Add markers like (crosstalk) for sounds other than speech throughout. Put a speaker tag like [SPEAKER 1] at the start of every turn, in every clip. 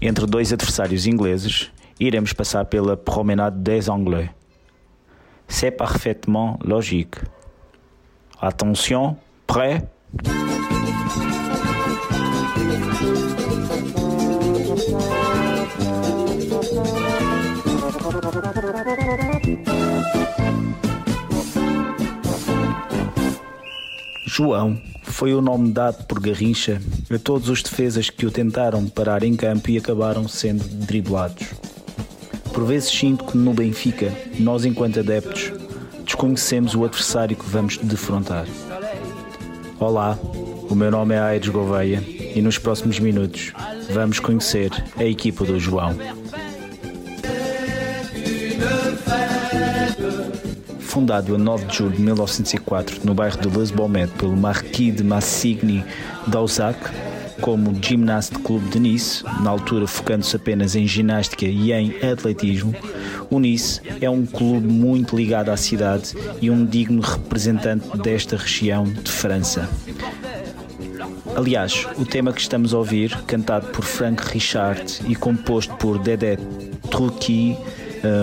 [SPEAKER 1] entre dois adversários ingleses, iremos passar pela Promenade des Anglais. C'est parfaitement logique. Attention, prêt? João foi o nome dado por Garrincha a todos os defesas que o tentaram parar em campo e acabaram sendo driblados. Por vezes sinto que no Benfica, nós enquanto adeptos, desconhecemos o adversário que vamos defrontar. Olá, o meu nome é Aires Gouveia e nos próximos minutos vamos conhecer a equipa do João. Fundado a 9 de julho de 1904 no bairro de Les Baumettes pelo Marquis de Massigny d'Auzac, como Gymnast Clube de Nice, na altura focando-se apenas em ginástica e em atletismo, o Nice é um clube muito ligado à cidade e um digno representante desta região de França. Aliás, o tema que estamos a ouvir, cantado por Frank Richard e composto por Dédé Truqui,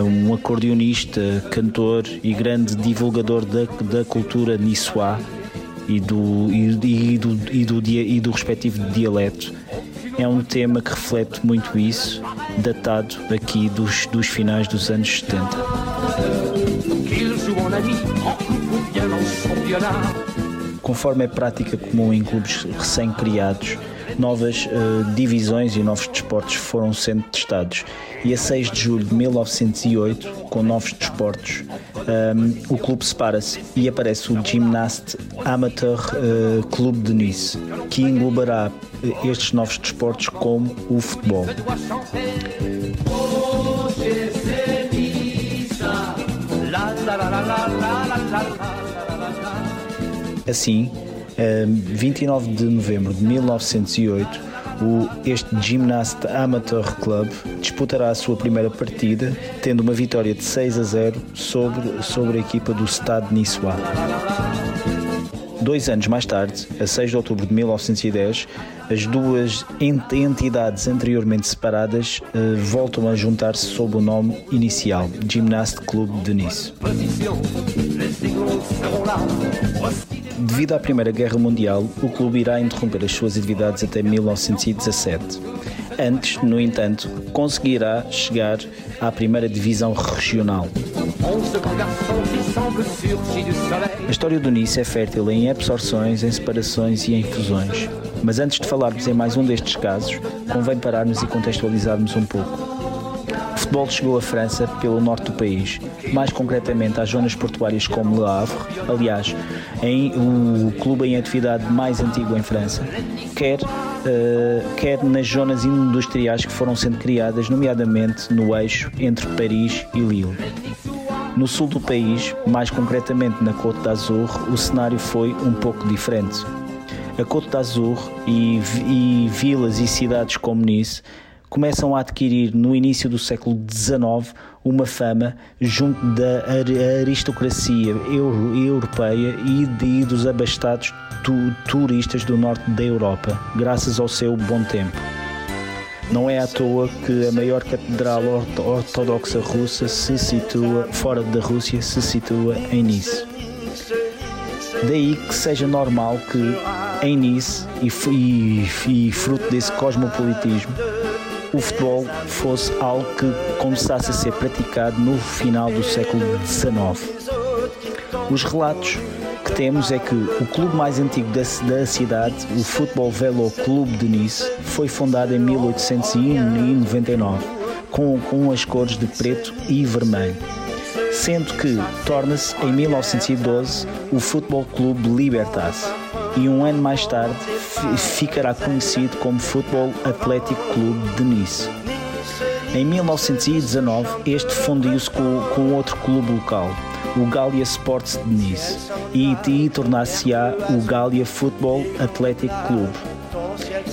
[SPEAKER 1] um acordeonista, cantor e grande divulgador da, da cultura niçois e do, e, e, do, e, do, e do respectivo dialeto. É um tema que reflete muito isso, datado aqui dos, dos finais dos anos 70. Conforme é prática comum em clubes recém-criados, novas uh, divisões e novos desportos foram sendo testados. E a 6 de julho de 1908, com novos desportos, um, ehm, o clube separa-se e aparece o Gymnast Amateur uh, Clube de Nice, que englobará eh, estes novos desportos como o futebol. Assim, 29 de novembro de 1908, o, este Gymnast Amateur Club disputará a sua primeira partida, tendo uma vitória de 6 a 0 sobre, sobre a equipa do Stade Niçois. Dois anos mais tarde, a 6 de outubro de 1910, as duas entidades anteriormente separadas uh, voltam a juntar-se sob o nome inicial, Gymnast Club de Nice. Devido à Primeira Guerra Mundial, o clube irá interromper as suas atividades até 1917. Antes, no entanto, conseguirá chegar à primeira divisão regional. A história do Nice é fértil em absorções, em separações e em fusões. Mas antes de falarmos em mais um destes casos, convém pararmos e contextualizarmos um pouco futebol chegou à França pelo norte do país, mais concretamente às zonas portuárias como Le Havre, aliás, em o clube em atividade mais antigo em França, quer, uh, quer nas zonas industriais que foram sendo criadas, nomeadamente no eixo entre Paris e Lille. No sul do país, mais concretamente na Côte d'Azur, o cenário foi um pouco diferente. A Côte d'Azur e, e vilas e cidades como Nice começam a adquirir no início do século XIX uma fama junto da aristocracia europeia e dos abastados turistas do norte da Europa, graças ao seu bom tempo. Não é à toa que a maior catedral ortodoxa russa se situa fora da Rússia, se situa em Nice. Daí que seja normal que em Nice e, e, e fruto desse cosmopolitismo o futebol fosse algo que começasse a ser praticado no final do século XIX. Os relatos que temos é que o clube mais antigo da, da cidade, o Futebol Velo Clube de Nice, foi fundado em 1899 com, com as cores de preto e vermelho, sendo que torna-se em 1912 o Futebol Clube Libertas e um ano mais tarde ficará conhecido como Futebol Atlético Clube de Nice. Em 1919, este fundiu-se com, com outro clube local, o Galia Sports de Nice, e, e tornar-se-á o Galia Futebol Atlético Clube.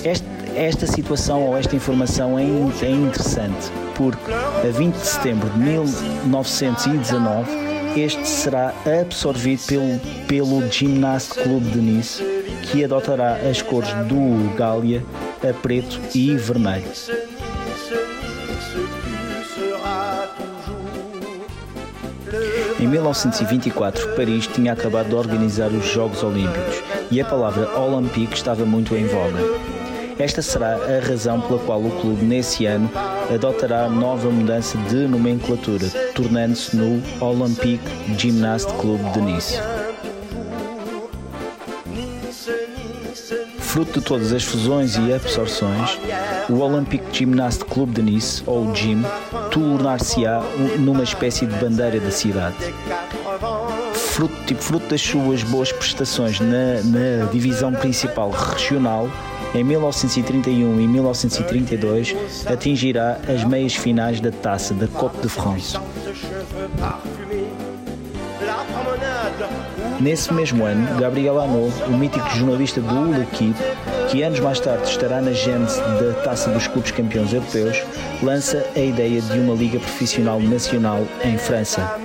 [SPEAKER 1] Este, esta situação ou esta informação é, é interessante, porque a 20 de setembro de 1919 este será absorvido pelo, pelo Gymnast Clube de Nice, que adotará as cores do Gália a preto e vermelho. Em 1924, Paris tinha acabado de organizar os Jogos Olímpicos e a palavra Olympique estava muito em voga. Esta será a razão pela qual o clube, nesse ano, adotará nova mudança de nomenclatura, tornando-se no Olympique Gymnast Club de Nice. Fruto de todas as fusões e absorções, o Olympique Gymnast Club de Nice, ou GYM, tornar-se-á numa espécie de bandeira da cidade. Fruto, tipo, fruto das suas boas prestações na, na divisão principal regional, em 1931 e 1932 atingirá as meias finais da taça da Coupe de France. Nesse mesmo ano, Gabriel Hanot, o mítico jornalista do L'Equipe, que anos mais tarde estará na gênese da Taça dos Clubes Campeões Europeus, lança a ideia de uma liga profissional nacional em França.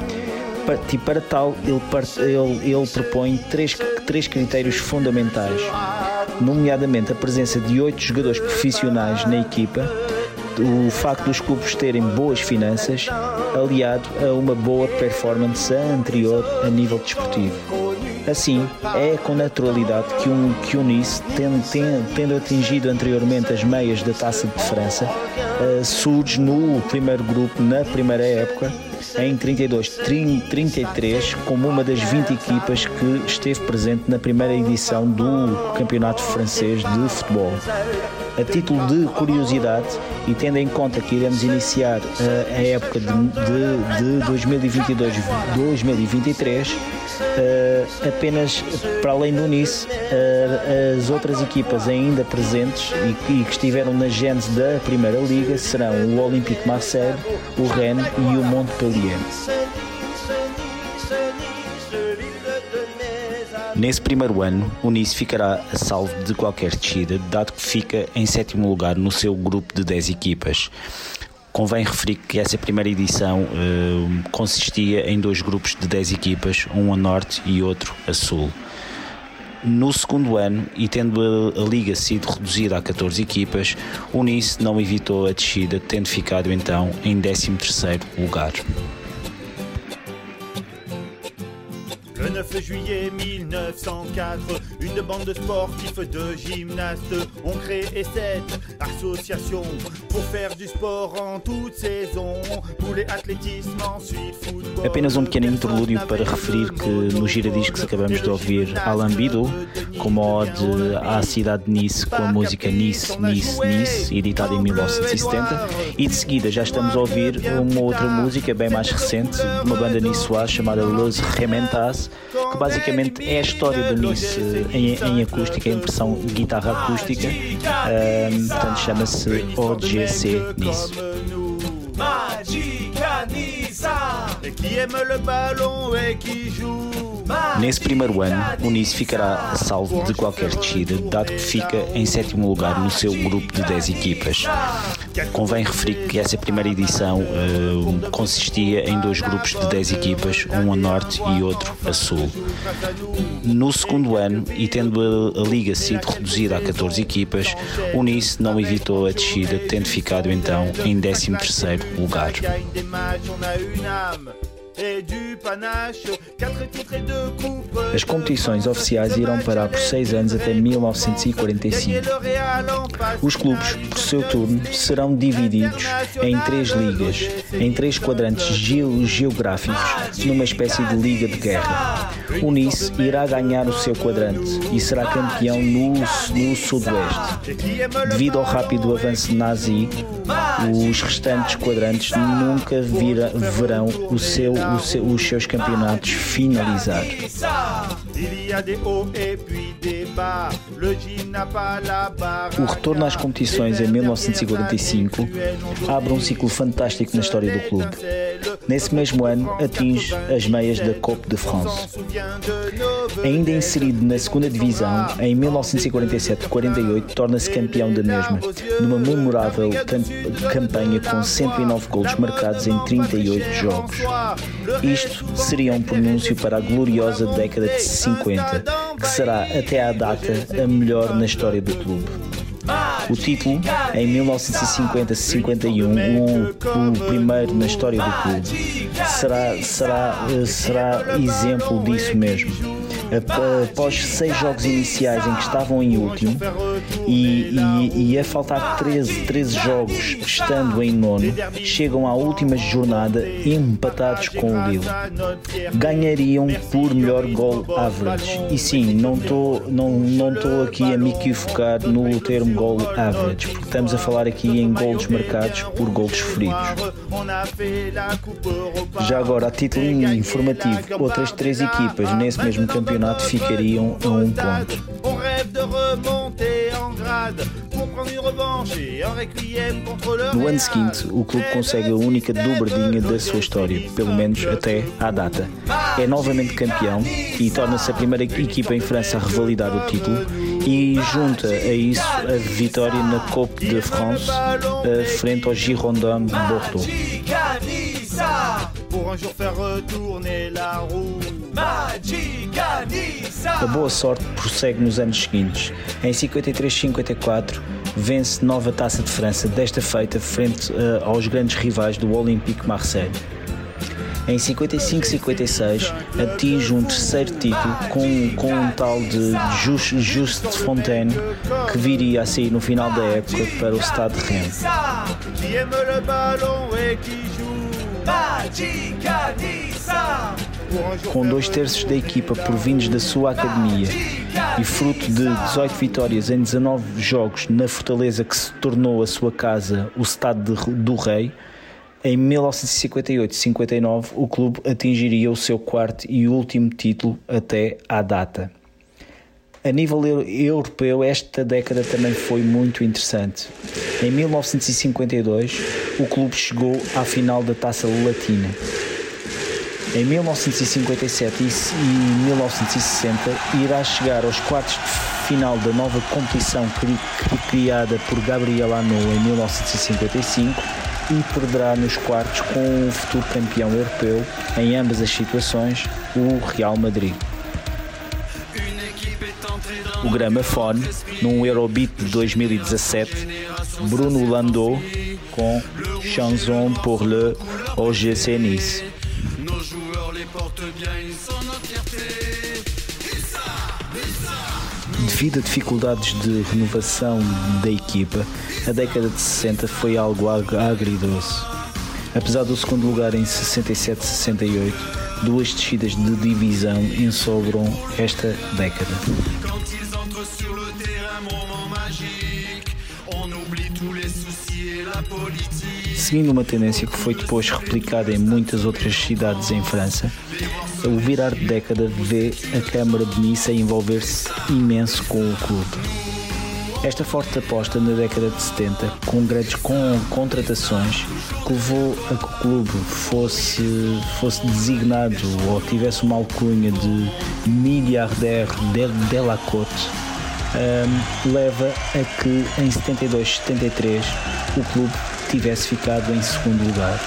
[SPEAKER 1] E para tal, ele, ele, ele propõe três, três critérios fundamentais, nomeadamente a presença de oito jogadores profissionais na equipa, o facto dos clubes terem boas finanças, aliado a uma boa performance anterior a nível desportivo. Assim, é com naturalidade que, um, que o Nice, tendo, tendo atingido anteriormente as meias da Taça de França, uh, surge no primeiro grupo, na primeira época, em 32-33, como uma das 20 equipas que esteve presente na primeira edição do Campeonato Francês de Futebol. A título de curiosidade, e tendo em conta que iremos iniciar uh, a época de, de, de 2022-2023, uh, eh, apenas para além do Nice, uh, as outras equipas ainda presentes e e que estiveram na gênese da Primeira Liga serão o Olympique Marseille, o Rennes e o Montpellier. Nesse primeiro ano, o Nice ficará a salvo de qualquer descida, dado que fica em sétimo lugar no seu grupo de 10 equipas. Convém referir que essa primeira edição uh, consistia em dois grupos de 10 equipas, um a norte e outro a sul. No segundo ano, e tendo a, a, liga sido reduzida a 14 equipas, o Nice não evitou a descida, tendo ficado então em 13º lugar.
[SPEAKER 2] 9 juillet 1904, une bande de sportifs de gymnastes ont créé cette association pour faire du sport en toute saison. Poulet, athlétisme, ensuite football.
[SPEAKER 1] Apenas um pequeno interlúdio para referir que no giradiscos acabamos de ouvir Alain Bidou, com ode à cidade de Nice com a música Nice, Nice, Nice, editada em 1970, e de seguida já estamos a ouvir uma outra música bem mais recente, de uma banda niçoise chamada Los Rementas, que basicamente é a história do Nice em, em acústica, em versão guitarra acústica, um, portanto chama-se OGC Nice. Qui joue Nesse primeiro ano, Nice ficará salvo de qualquer descida, dado que fica em sétimo lugar no seu grupo de 10 equipas. Convém referir que essa primeira edição uh, consistia em dois grupos de 10 equipas, um a norte e outro a sul. No segundo ano, e tendo a, a liga sido reduzida a 14 equipas, Nice não evitou a descida, tendo ficado então em 13º lugar. As competições oficiais irão parar por seis anos até 1945. Os clubes, por seu turno, serão divididos em três ligas, em três quadrantes geográficos, numa espécie de liga de guerra. O Nice irá ganhar o seu quadrante e será campeão no, no sudoeste. Devido ao rápido avanço nazi, os restantes quadrantes nunca vira, verão o seu os seus campeonatos finalizar. O retorno às competições em 1945 abre um ciclo fantástico na história do clube. Nesse mesmo ano, atinge as meias da Coupe de France. Ainda inserido na segunda divisão, em 1947-48 torna-se campeão da mesma, numa memorável campanha com 109 golos marcados em 38 jogos. Isto seria um pronúncio para a gloriosa década de 50, que será até à data a melhor na história do clube. O título, em 1950-51, o, primeiro na história do clube, será, será, será exemplo disso mesmo após seis jogos iniciais em que estavam em último e, e, e a faltar 13, 13 jogos estando em nono, chegam à última jornada empatados com o Lille. Ganhariam por melhor goal average. E sim, não estou não, não aqui a me equivocar no termo goal average, porque estamos a falar aqui em gols marcados por gols feridos. Já agora, a título informativo, outras três equipas nesse mesmo campeonato ficariam a um ponto. No ano seguinte, o clube consegue a única dobradinha da sua história, pelo menos até à data. É novamente campeão e torna-se a primeira equipa em França a revalidar o título e junta a isso a vitória na Coupe de France eh, frente ao Girondin de Bordeaux. A boa sorte prossegue nos anos seguintes. Em 53-54 vence nova Taça de França, desta feita frente uh, aos grandes rivais do Olympique Marseille. Em 55-56 atinge um terceiro título com, com um tal de Just, Just Fontaine que viria a sair no final da época para o Stade Rennes. Com dois terços da equipa provindos da sua academia e fruto de 18 vitórias em 19 jogos na Fortaleza que se tornou a sua casa, o Estado do Rei, em 1958-59 o clube atingiria o seu quarto e último título até à data. A nível europeu, esta década também foi muito interessante. Em 1952, o clube chegou à final da Taça Latina. Em 1957 e 1960, irá chegar aos quartos de final da nova competição criada por Gabriel Anot em 1955 e perderá nos quartos com o futuro campeão europeu em ambas as situações, o Real Madrid o gramafone num Eurobeat de 2017, Bruno Landau com Chanson pour le OGC Nice. Devido a dificuldades de renovação da equipa, a década de 60 foi algo agridoce. Apesar do segundo lugar em 67-68, duas descidas de divisão ensobram esta década. Seguindo uma tendência que foi depois replicada em muitas outras cidades em França, o virar de década vê a Câmara de Nice envolver-se imenso com o clube. Esta forte aposta na década de 70, com grandes com contratações, que levou a que o clube fosse, fosse designado ou tivesse uma alcunha de milliardaire de, de um, leva a que em 72-73 o clube tivesse ficado em segundo lugar,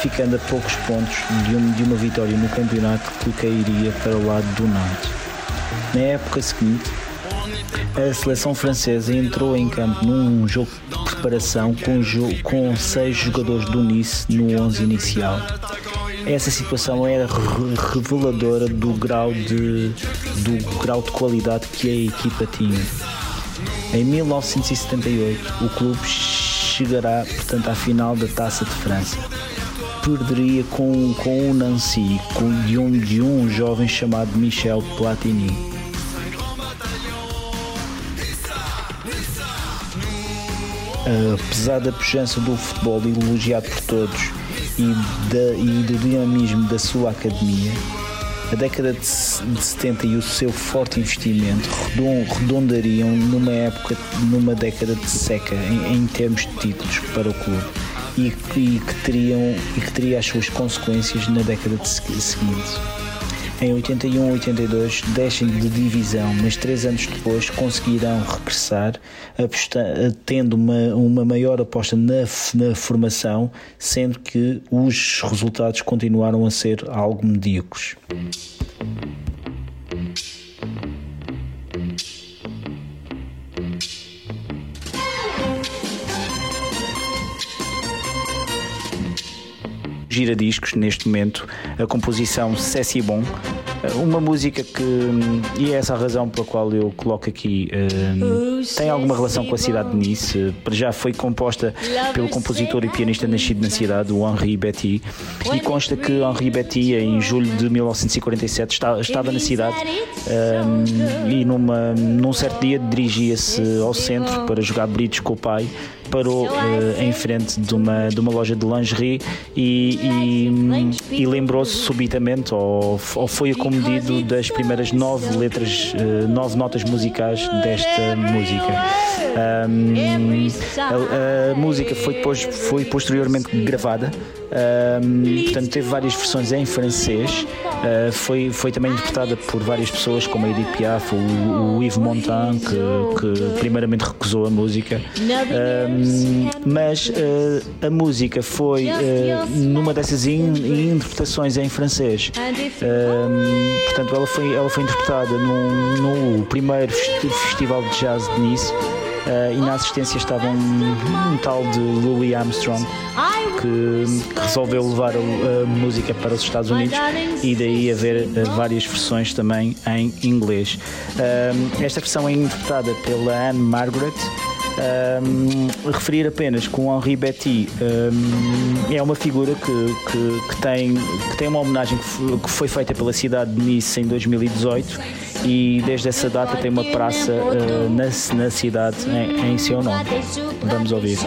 [SPEAKER 1] ficando a poucos pontos de, um, de uma vitória no campeonato que cairia para o lado do Nantes. Na época seguinte, a seleção francesa entrou em campo num jogo de preparação com, com seis jogadores do Nice no 11 inicial. Essa situação era reveladora do grau de, do grau de qualidade que a equipa tinha. Em 1978, o clube chegará, portanto, à final da Taça de França. Perderia com, com o Nancy, com, de, um, de um jovem chamado Michel Platini. apesar da pujança do futebol elogiado por todos e, da, e do dinamismo da sua academia, a década de 70 e o seu forte investimento redondariam numa época, numa década de seca em, em termos de títulos para o clube e, e, que teriam, e que teria as suas consequências na década de seguinte. Em 81-82 descem de divisão, mas três anos depois conseguirão regressar, tendo uma, uma maior aposta na, na formação, sendo que os resultados continuaram a ser algo medíocres. Giradiscos neste momento a composição Cessi Bon, uma música que, e é essa a razão pela qual eu coloco aqui, tem alguma relação com a cidade de Nice. Já foi composta pelo compositor e pianista nascido na cidade, o Henri Betty, e consta que Henri Betty, em julho de 1947, estava na cidade e numa, num certo dia dirigia-se ao centro para jogar bridge com o pai parou uh, em frente de uma, de uma loja de lingerie e, e, e lembrou-se subitamente, ou, ou foi acomedido das primeiras nove letras, uh, nove notas musicais desta música. Um, a, a, música foi, depois, foi posteriormente gravada, um, portanto, teve várias versões em francês. Uh, foi, foi também interpretada por várias pessoas, como a Edith Piaf, o, o Yves Montand, que, que primeiramente recusou a música. Um, mas uh, a música foi uh, numa dessas in, interpretações em francês. portanto, ela foi, ela foi interpretada no, no primeiro Festival de Jazz de Nice. Uh, e na assistência estava um, um, tal de Louis Armstrong que, que resolveu levar a, a, música para os Estados Unidos e daí haver uh, várias versões também em inglês. Uh, esta versão é interpretada pela Anne Margaret. Um, referir apenas que o Henri Betty um, é uma figura que, que, que, tem, que tem uma homenagem que foi feita pela cidade de Nice em 2018 e desde essa data tem uma praça uh, na, na cidade em, em seu nome. Vamos ouvir.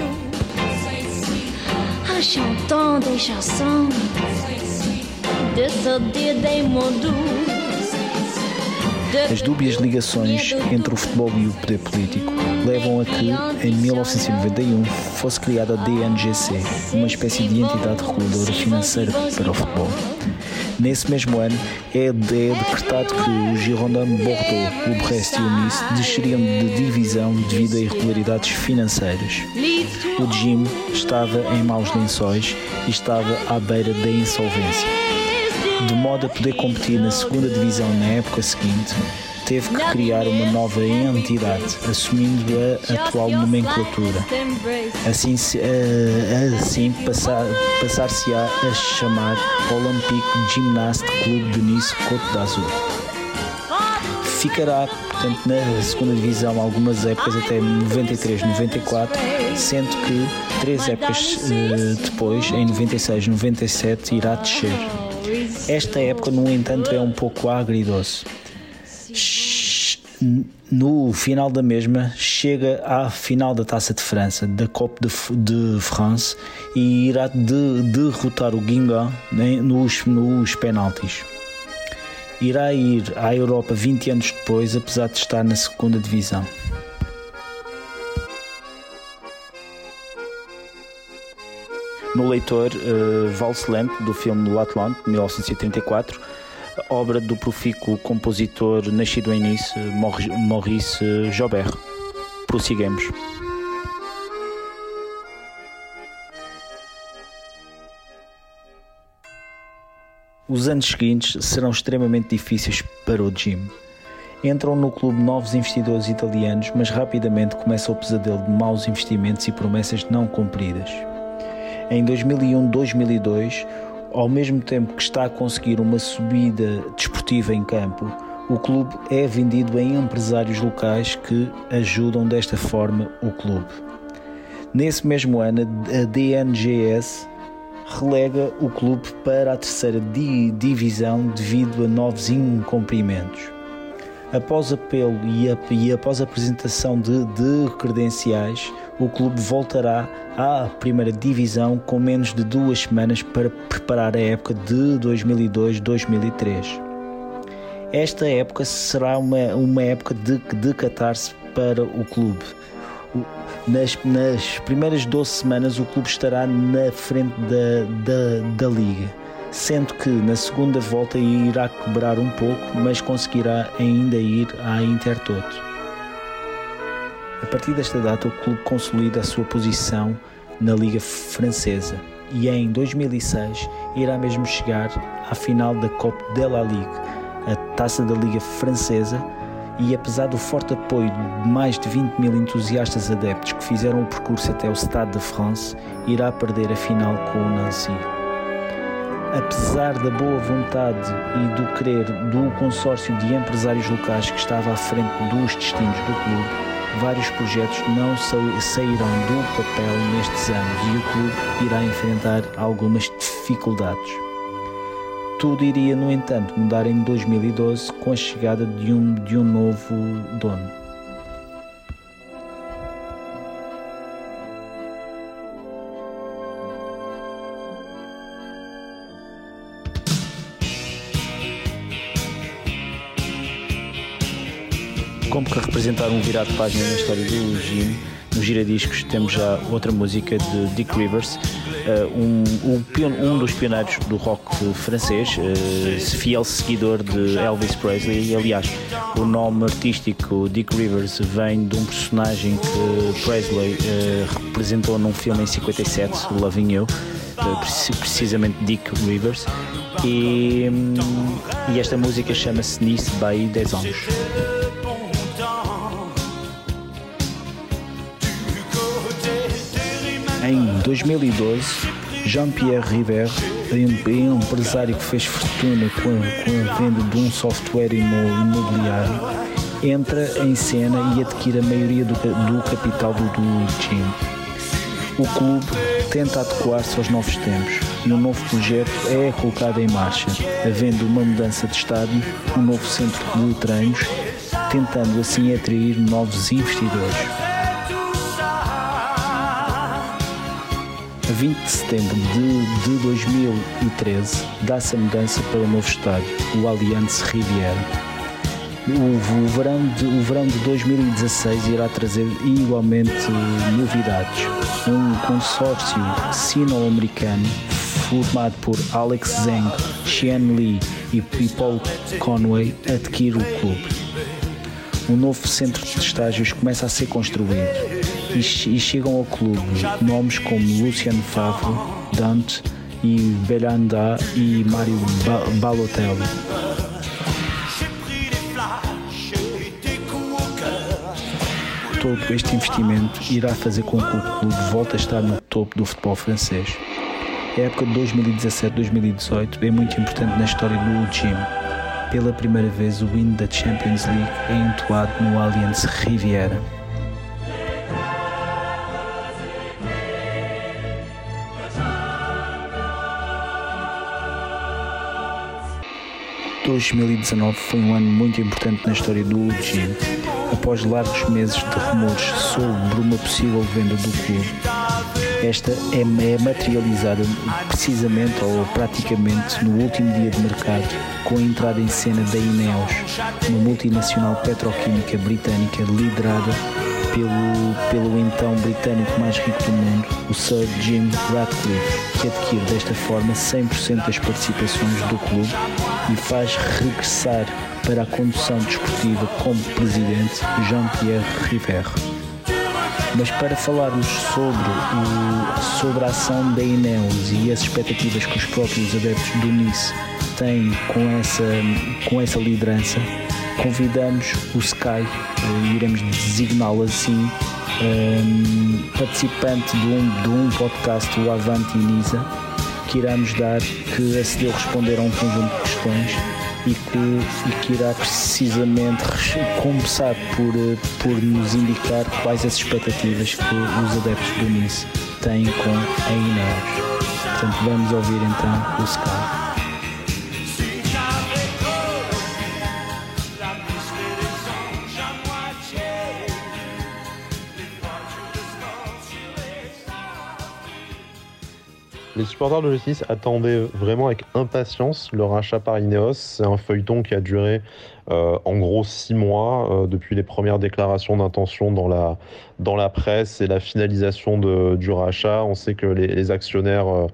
[SPEAKER 1] As dúbias ligações entre o futebol e o poder político levam a que, em 1991, fosse criada a DNGC, uma espécie de entidade reguladora financeira para o futebol. Nesse mesmo ano, é, é decretado que o Girondin Bordeaux, o Brest e o Nice desceriam de divisão devido a irregularidades financeiras. O Jim estava em maus lençóis e estava à beira da insolvência. De modo a poder competir na segunda divisão na época seguinte, teve que criar uma nova entidade, assumindo a atual nomenclatura. Assim, uh, assim passar-se-á a chamar Olympique Gymnast Clube de Nice Côte d'Azur. Ficará, portanto, na segunda divisão algumas épocas até 93, 94, sendo que três épocas uh, depois, em 96, 97, irá descer. Esta época, no entanto, é um pouco agridoce no final da mesma chega à final da Taça de França, da Coupe de, de France, e irá de, derrotar o Guingamp né, nos, nos penaltis. Irá ir à Europa 20 anos depois, apesar de estar na segunda divisão. No leitor, uh, Valse Lamp, do filme L'Atlante, de 1934, obra do profícuo compositor nascido em Nice, Maurice Jobert. Prossigamos. Os anos seguintes serão extremamente difíceis para o Jim. Entram no clube novos investidores italianos, mas rapidamente começa o pesadelo de maus investimentos e promessas não cumpridas. Em 2001-2002, ao mesmo tempo que está a conseguir uma subida desportiva em campo, o clube é vendido a empresários locais que ajudam desta forma o clube. Nesse mesmo ano, a DNGS relega o clube para a terceira divisão devido a novos incumprimentos. Após apelo e, a, e após apresentação de, de credenciais, o clube voltará à primeira divisão com menos de duas semanas para preparar a época de 2002-2003. Esta época será uma, uma época de, de catarse para o clube. Nas, nas primeiras 12 semanas, o clube estará na frente da, da, da liga sendo que na segunda volta irá quebrar um pouco, mas conseguirá ainda ir à Intertoto. A partir desta data, o clube consolida a sua posição na Liga Francesa e em 2006 irá mesmo chegar à final da Coupe de la Ligue, a taça da Liga Francesa, e apesar do forte apoio de mais de 20 mil entusiastas adeptos que fizeram o percurso até o Stade de France, irá perder a final com o Nancy. Apesar da boa vontade e do querer do consórcio de empresários locais que estava à frente dos destinos do clube, vários projetos não sairão do papel nestes anos e o clube irá enfrentar algumas dificuldades. Tudo iria, no entanto, mudar em 2012 com a chegada de um, de um novo dono. Representar um virado de página na história do Jim. No Giradiscos temos já outra música de Dick Rivers, uh, um, um, dos pioneiros do rock francês, uh, fiel seguidor de Elvis Presley. E, aliás, o nome artístico Dick Rivers vem de um personagem que Presley uh, representou num filme em 57, Loving You, precisamente Dick Rivers. E, um, e esta música chama-se Nice by 10 anos. Em 2012, Jean-Pierre River, um empresário que fez fortuna com a, com a venda de um software imobiliário, entra em cena e adquire a maioria do, do capital do, do time. O clube tenta adequar-se aos novos tempos e um novo projeto é colocado em marcha, havendo uma mudança de estádio, um novo centro de treinos, tentando assim atrair novos investidores. A 20 de setembro de, de 2013, dá-se a mudança para o novo estádio, o Allianz Riviera. O, o, verão de, o verão de 2016 irá trazer igualmente novidades. Um consórcio sino-americano formado por Alex Zeng, Xian Li e Paul Conway adquire o clube. Um novo centro de estágios começa a ser construído e, e chegam ao clube nomes como Luciano Favre, Dante e Belanda e Mário ba Balotelli. Todo este investimento irá fazer com que o clube volte a estar no topo do futebol francês. A época de 2017-2018 é muito importante na história do time. Pela primeira vez, o win da Champions League é entoado no Allianz Riviera. 2019 foi um ano muito importante na história do UG. Após largos meses de rumores sobre uma possível venda do clube, esta é, é materializada precisamente ou praticamente no último dia de mercado, com a entrada em cena da Ineos, uma multinacional petroquímica britânica liderada pelo, pelo então britânico mais rico do mundo, o Sir Jim Ratcliffe, que adquire desta forma 100% das participações do clube e faz regressar para a condução desportiva como presidente Jean-Pierre River. Mas para falarmos sobre, o, sobre a ação da Ineos e as expectativas que os próprios adeptos do Nice têm com essa, com essa liderança, convidamos o Sky, eh, iremos designá-lo assim, um, ehm, participante de um, de um podcast, o Avante Nisa, que irá nos dar, que acedeu responder a um conjunto de questões e que, e que irá precisamente começar por, eh, por nos indicar quais as expectativas que os adeptos do Nice têm com a Ineos. Portanto, vamos ouvir então o Sky.
[SPEAKER 3] Les supporters de justice attendaient vraiment avec impatience le rachat par Ineos. C'est un feuilleton qui a duré euh, en gros six mois euh, depuis les premières déclarations d'intention dans la, dans la presse et la finalisation du rachat. On sait que les, actionnaires euh,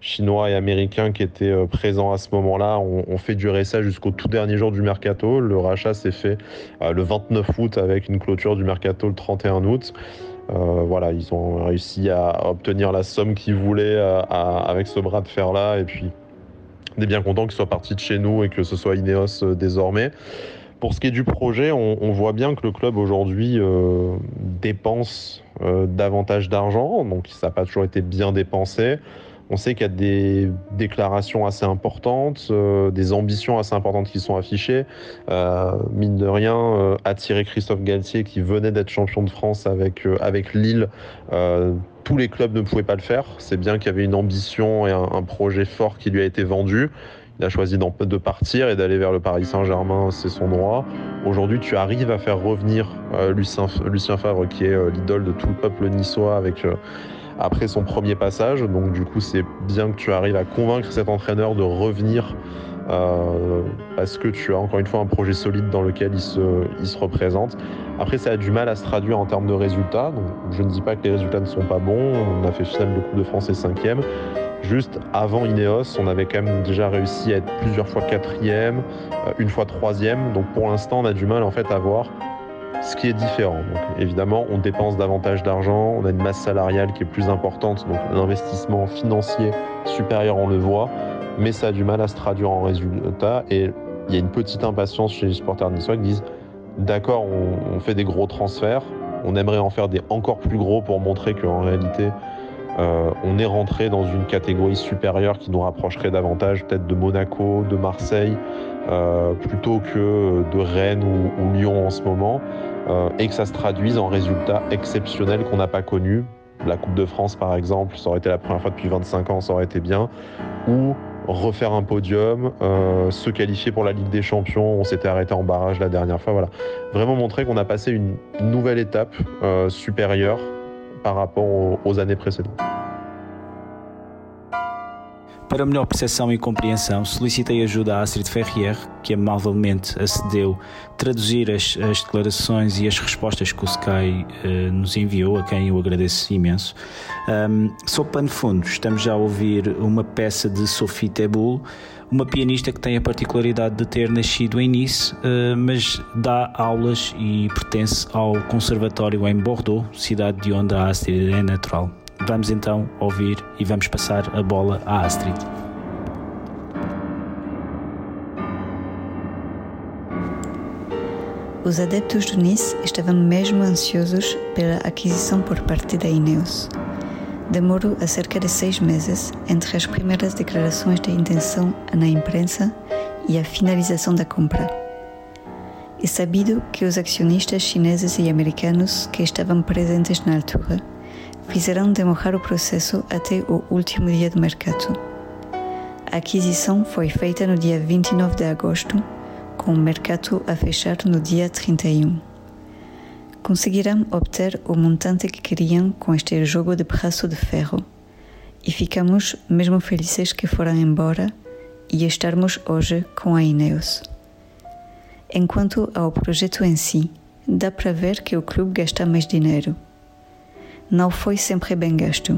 [SPEAKER 3] chinois et américains qui étaient présents à ce moment-là ont, fait durer ça jusqu'au tout dernier jour du mercato. Le rachat s'est fait le 29 août avec une clôture du mercato le 31 août. Euh, voilà, ils ont réussi à obtenir la somme qu'ils voulaient euh, avec ce bras de fer-là. Et puis, on est bien content qu'ils soient partis de chez nous et que ce soit Ineos euh, désormais. Pour ce qui est du projet, on, voit bien que le club aujourd'hui dépense davantage d'argent, donc ça n'a pas toujours été bien dépensé. On sait qu'il y a des déclarations assez importantes, euh, des ambitions assez importantes qui sont affichées. Euh, mine de rien, euh, attirer Christophe Galtier qui venait d'être champion de France avec, avec Lille, tous les clubs ne pouvaient pas le faire. C'est bien qu'il y avait une ambition et un, projet fort qui lui a été vendu. Il a choisi de partir et d'aller vers le Paris Saint-Germain, c'est son droit. Aujourd'hui, tu arrives à faire revenir Lucien, Favre, qui est l'idole de tout le peuple niçois, avec après son premier passage. Donc du coup, c'est bien que tu arrives à convaincre cet entraîneur de revenir euh, parce que tu as encore une fois un projet solide dans lequel il se, représente. Après, ça a du mal à se traduire en termes de résultats. Donc, je ne dis pas que les résultats ne sont pas bons. On a fait finale de Coupe de France et cinquième. Juste avant Ineos, on avait quand même déjà réussi à être plusieurs fois quatrième, euh, une fois troisième. Donc pour l'instant, on a du mal en fait à voir ce qui est différent. Évidemment, on dépense davantage d'argent, on a une masse salariale qui est plus importante, donc l'investissement financier supérieur, on le voit, mais ça a du mal à se traduire en résultat. Et il y a une petite impatience chez les supporters niçois qui disent d'accord, on, fait des gros transferts, on aimerait en faire des encore plus gros pour montrer qu'en réalité, euh, on est rentré dans une catégorie supérieure qui nous rapprocherait davantage peut-être de Monaco, de Marseille, euh, plutôt que de Rennes ou, Lyon en ce moment, euh, et que ça se traduise en résultats exceptionnels qu'on n'a pas connus. La Coupe de France, par exemple, ça aurait été la première fois depuis 25 ans, ça aurait été bien. Ou refaire un podium, euh, se qualifier pour la Ligue des Champions, on s'était arrêté en barrage la dernière fois. Voilà. Vraiment montrer qu'on a passé une nouvelle étape supérieure par rapport aux années précédentes.
[SPEAKER 1] Para melhor percepção e compreensão, solicitei ajuda à Astrid Ferrier, que amavelmente acedeu traduzir as, as declarações e as respostas que o Sky uh, nos enviou, a quem eu agradeço imenso. Um, sob pano fundo, estamos já a ouvir uma peça de Sophie Teboul, uma pianista que tem a particularidade de ter nascido em Nice, uh, mas dá aulas e pertence ao Conservatório em Bordeaux, cidade de onde a Astrid é natural. Vamos então ouvir e vamos passar a bola à Astrid.
[SPEAKER 4] Os adeptos do Nice estavam mesmo ansiosos pela aquisição por parte da Ineos. Demorou a cerca de seis meses entre as primeiras declarações de intenção na imprensa e a finalização da compra. É sabido que os acionistas chineses e americanos que estavam presentes na altura fizeram demorar o processo até o último dia do mercado. A aquisição foi feita no dia 29 de agosto, com o mercado a fechar no dia 31. Conseguiram obter o montante que queriam com este jogo de braço de ferro e ficamos mesmo felizes que foram embora e estarmos hoje com a Ineos. Enquanto ao projeto em si, dá para ver que o clube gasta mais dinheiro não foi sempre bem gasto.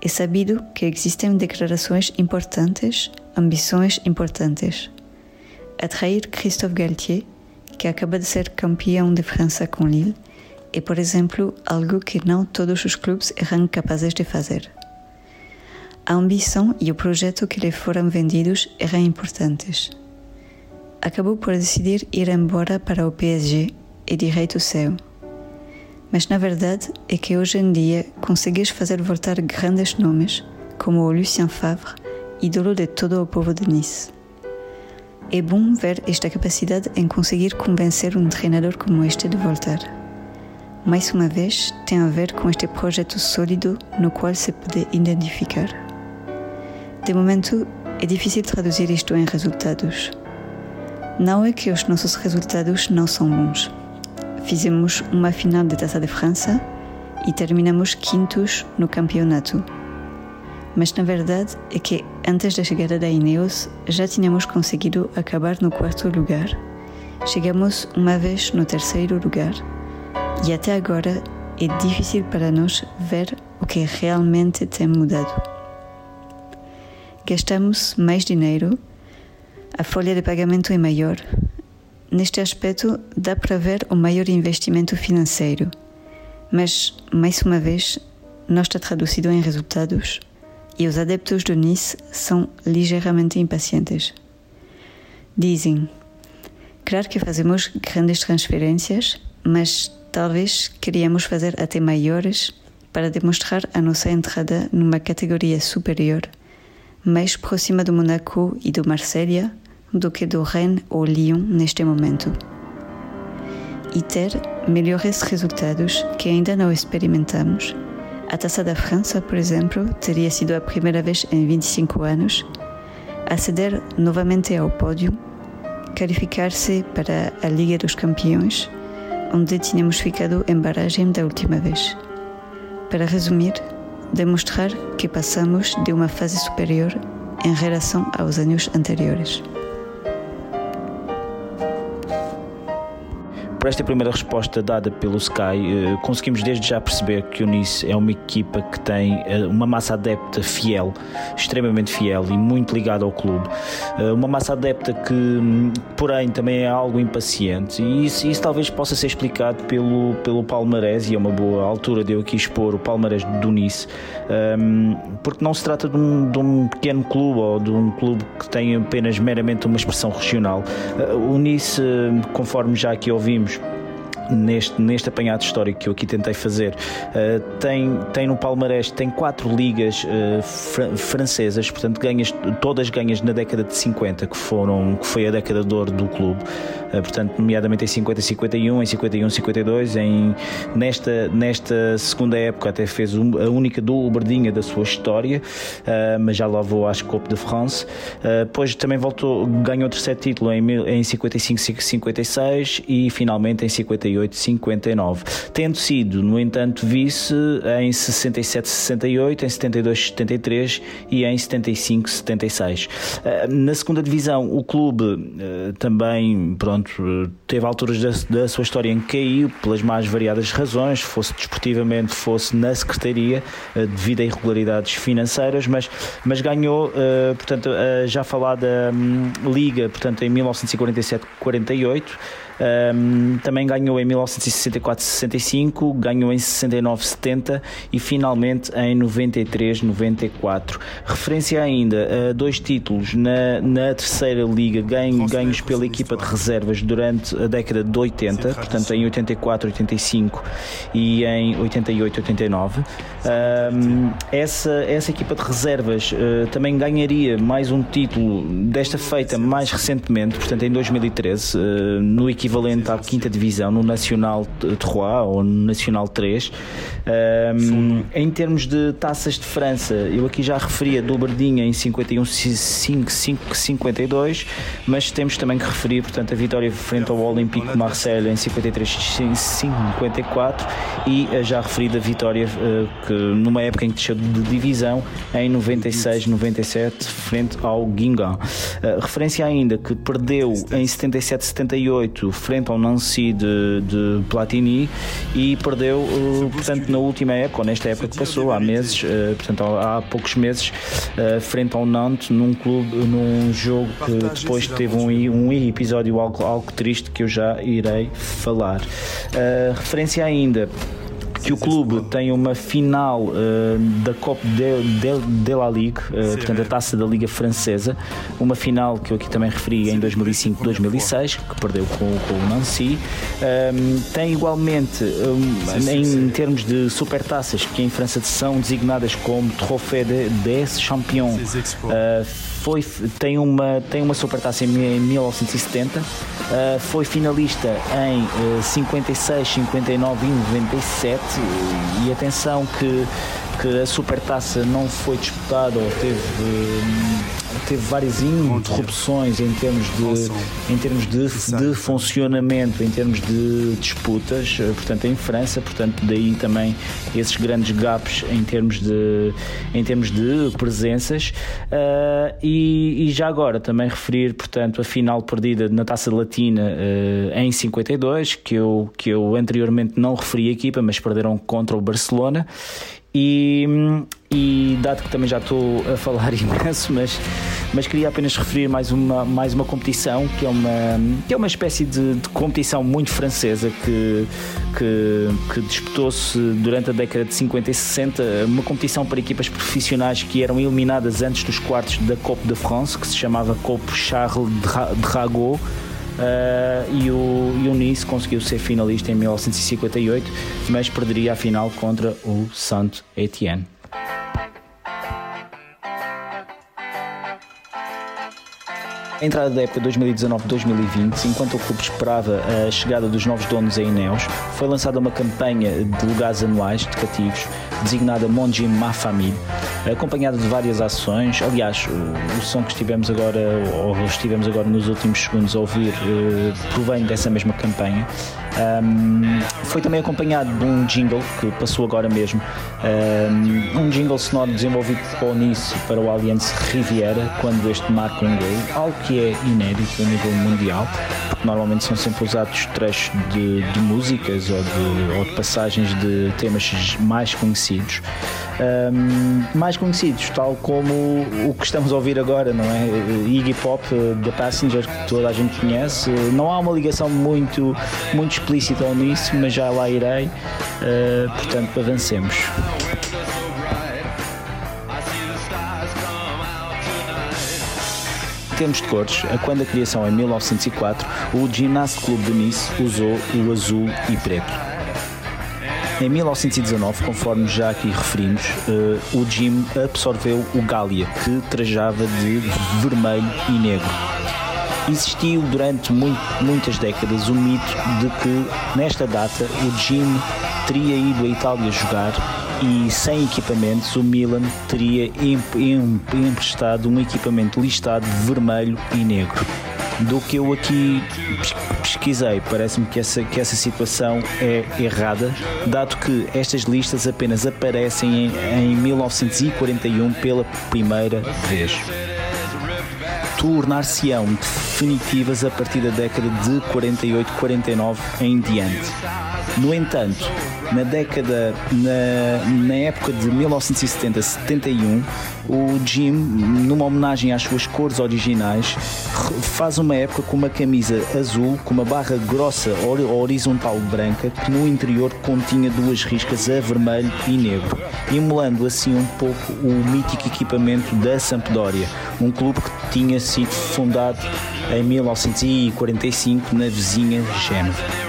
[SPEAKER 4] É sabido que existem declarações importantes, ambições importantes. Atrair Christophe Galtier, que acaba de ser campeão de França com Lille, é, por exemplo, algo que não todos os clubes eram capazes de fazer. A ambição e o projeto que lhe foram vendidos eram importantes. Acabou por decidir ir embora para o PSG e direito seu. Mas na verdade é que hoje em dia consegues fazer voltar grandes nomes, como o Lucien Favre, ídolo de todo o povo de Nice. É bom ver esta capacidade em conseguir convencer um treinador como este de voltar. Mais uma vez, tem a ver com este projeto sólido no qual se pode identificar. De momento, é difícil traduzir isto em resultados. Não é que os nossos resultados não são bons fizemos uma final de Taça de França e terminamos quintos no campeonato. Mas na verdade é que antes da chegada da Ineos já tínhamos conseguido acabar no quarto lugar. Chegamos uma vez no terceiro lugar e até agora é difícil para nós ver o que realmente tem mudado. Gastamos mais dinheiro, a folha de pagamento é maior, Neste aspecto, dá para ver o maior investimento financeiro, mas, mais uma vez, não está traduzido em resultados e os adeptos do Nice são ligeiramente impacientes. Dizem: Claro que fazemos grandes transferências, mas talvez queríamos fazer até maiores para demonstrar a nossa entrada numa categoria superior, mais próxima do Monaco e do Marselha do que do Rennes ou Lyon neste momento. E ter melhores resultados que ainda não experimentamos. A Taça da França, por exemplo, teria sido a primeira vez em 25 anos aceder novamente ao pódio, qualificar-se para a Liga dos Campeões, onde tínhamos ficado em barragem da última vez. Para resumir, demonstrar que passamos de uma fase superior em relação aos anos anteriores.
[SPEAKER 1] Por esta primeira resposta dada pelo Sky, eh, conseguimos desde já perceber que o Nice é uma equipa que tem eh, uma massa adepta fiel, extremamente fiel e muito ligada ao clube. Eh, uma massa adepta que, hum, porém, também é algo impaciente. E isso, isso talvez possa ser explicado pelo, pelo palmarés, e é uma boa altura de eu aqui expor o palmarés do Nice, hum, porque não se trata de um, de um pequeno clube ou de um clube que tem apenas meramente uma expressão regional. O Nice, conforme já aqui ouvimos, neste, neste apanhado histórico que eu aqui tentei fazer, uh, tem, tem no Palmarés tem quatro ligas uh, fr francesas, portanto ganhas, todas ganhas na década de 50, que, foram, que foi a década de ouro do clube, uh, portanto nomeadamente em 50 51, em 51 52, em, nesta, nesta segunda época até fez um, a única dobradinha da sua história, mas já lá vou às Coupe de France, depois também voltou, ganhou o terceiro título em, em 55 56 e finalmente em 58 58-59, tendo sido, no entanto, vice em 67-68, em 72-73 e em 75-76. Eh, na segunda divisão, o clube eh, também, pronto, teve alturas da, da sua história em que caiu pelas mais variadas razões, fosse desportivamente, fosse na secretaria, eh, devido a irregularidades financeiras, mas, mas ganhou, portanto, já falada hum, Liga, portanto, em 1947-48. Um, também ganhou em 1964-65, ganhou em 69-70 e finalmente em 93-94. Referência ainda a dois títulos na, na terceira liga ganho, ganhos pela equipa de reservas durante a década de 80, portanto em 84-85 e em 88-89. Um, essa, essa equipa de reservas uh, também ganharia mais um título desta feita mais recentemente, portanto em 2013, uh, no equivalente equivalente à quinta divisão no Nacional 3 ou no Nacional 3. Um, em termos de taças de França, eu aqui já referi a dobradinha em 51 5, 5, 52, mas temos também que referir, portanto, a vitória frente ao Olympique de Marseille em 53 54 e a já referida vitória uh, que numa época em que desceu de divisão em 96 97 frente ao Guingamp. Uh, referência ainda que perdeu em 77 78 frente ao Nancy de, de Platini e perdeu, uh, portanto, na última época, ou nesta época que passou, há meses, uh, portanto, há poucos meses, uh, frente ao Nantes, num clube, num jogo que depois teve um, um episódio algo, algo triste que eu já irei falar. referência ainda que o clube tem uma final uh, da Copa de, de, de la Ligue, uh, portanto a taça da Liga Francesa, uma final que eu aqui também referi em 2005-2006, que perdeu com, com o Nancy. Um, ehm, tem igualmente, um, em termos de supertaças, que em França são designadas como Trophée de, des Champions, uh, foi, tem, uma, tem uma supertaça em, em 1970, uh, foi finalista em uh, 56, 59 e 97 e atenção que, que a supertaça não foi disputada ou teve teve várias interrupções em termos de, em termos de, de funcionamento, em termos de disputas, eh, portanto em França, portanto daí também esses grandes gaps em termos de, em termos de presenças. Uh, e, e, já agora também referir, portanto, a final perdida na Taça Latina uh, em 52, que eu, que eu anteriormente não referi a equipa, mas perderam contra o Barcelona e, e dado que também já estou a falar (laughs) imenso, mas, mas queria apenas referir mais uma, mais uma competição que é uma, que é uma espécie de, de competição muito francesa que, que, que disputou-se durante a década de 50 e 60, uma competição para equipas profissionais que eram eliminadas antes dos quartos da Coupe de France, que se chamava Coupe Charles de Ragot uh, e, o, e o Nice conseguiu ser finalista em 1958, mas perderia a final contra o Saint Etienne. A entrada da época 2019-2020, enquanto o clube esperava a chegada dos novos donos a Ineos, foi lançada uma campanha de lugares anuais de cativos, designada Monjim Ma Famille, acompanhada de várias ações. Aliás, o, som que estivemos agora, ou estivemos agora nos últimos segundos a ouvir, eh, provém dessa mesma campanha. Um, foi também acompanhado de um jingle que passou agora mesmo, um, um jingle sonoro desenvolvido por Nice para o Allianz Riviera, quando este marca um gol, algo que é inédito a nível mundial, porque normalmente são sempre usados trechos de, de músicas ou de, ou de passagens de temas mais conhecidos um, mais conhecidos, tal como o que estamos a ouvir agora, não é? Iggy Pop, The Passenger, que toda a gente conhece. Não há uma ligação muito, muito explícita nisso, mas já lá irei. Uh, portanto, avancemos. Em termos de cores, quando a criação em 1904, o Gymnast Club de Nice usou o azul e preto. Em 1919, conforme já aqui referimos, uh, o Jim absorveu o Gália, que trajava de vermelho e negro. Existiu durante muito, muitas décadas o mito de que, nesta data, o Jim teria ido à Itália jogar e, sem equipamentos, o Milan teria emprestado um equipamento listado vermelho e negro do que eu aqui pesquisei. Parece-me que essa, que essa situação é errada, dado que estas listas apenas aparecem em, em 1941 pela primeira vez. Tornar-se-ão definitivas a partir da década de 48-49 em diante. No entanto, na década, na, na época de 1970-71, o Jim, numa homenagem às suas cores originais, faz uma época com uma camisa azul com uma barra grossa horizontal branca que no interior continha duas riscas a vermelho e negro, emulando assim um pouco o mítico equipamento da Sampdoria, um clube que tinha sido fundado em 1945 na vizinha Génova.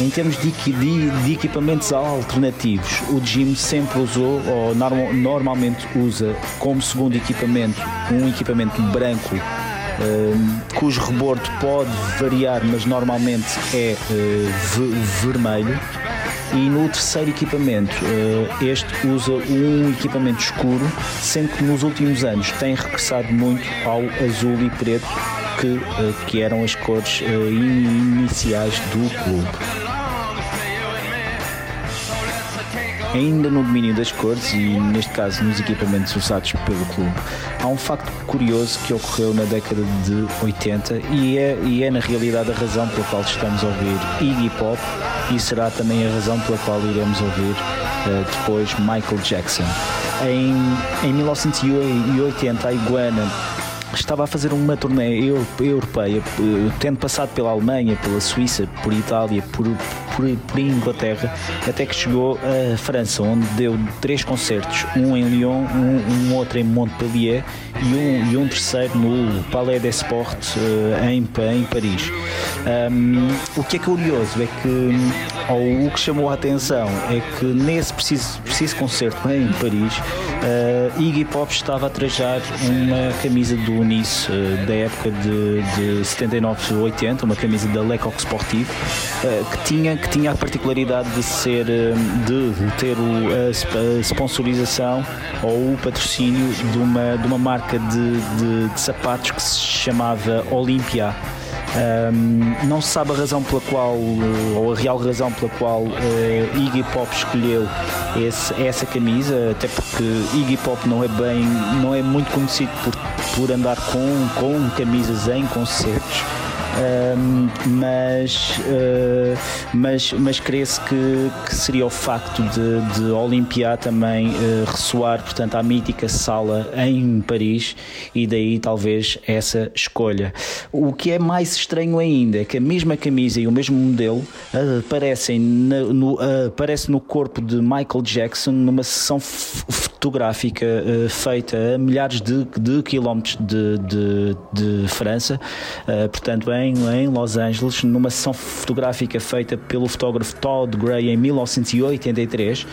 [SPEAKER 1] Em termos de, de, de, equipamentos alternativos, o Jim sempre usou, ou normal, normalmente usa, como segundo equipamento, um equipamento branco, um, cujo rebordo pode variar, mas normalmente é uh, vermelho. E no terceiro equipamento, uh, este usa um equipamento escuro, sendo que nos últimos anos tem regressado muito ao azul e preto, que, uh, que eram as cores iniciais do clube. Ainda no domínio das cores e, neste caso, nos equipamentos usados pelo clube. Há um facto curioso que ocorreu na década de 80 e é, e é na realidade a razão pela qual estamos a ouvir Iggy Pop e será também a razão pela qual iremos ouvir uh, depois Michael Jackson. Em, em 1980, a Iguana estava a fazer uma turnê europeia, eh, tendo passado pela Alemanha, pela Suíça, por Itália, por, por, por Inglaterra, até que chegou a França, onde deu três concertos, um em Lyon, um, um outro em Montpellier e um, e um terceiro no Palais des Sports uh, em, em Paris. Um, o que é curioso é que, ou o que chamou a atenção é que nesse preciso, preciso concerto em Paris, uh, Iggy Pop estava a trajar uma camisa do Nice uh, da época de, de 79-80, uma camisa da Lecoq Sportive, uh, que, tinha, que tinha a particularidade de ser, de, de ter o, a, a, sponsorização ou o patrocínio de uma, de uma marca de, de, de sapatos que se chamava Olympia. Um, não se sabe a razão pela qual, ou a real razão pela qual uh, Iggy Pop escolheu esse, essa camisa, até porque Iggy Pop não é bem, não é muito conhecido por, por andar com, com camisas em concertos. Mas, uh, mas, mas crê-se que, que, seria o facto de, de também uh, ressoar, portanto, à mítica sala em Paris e daí talvez essa escolha. O que é mais estranho ainda é que a mesma camisa e o mesmo modelo aparecem no, no, aparece no corpo de Michael Jackson numa sessão fotográfica uh, feita a milhares de, de quilómetros de, de, de França, uh, portanto em, em Los Angeles, numa sessão fotográfica feita pelo fotógrafo Todd Gray em 1983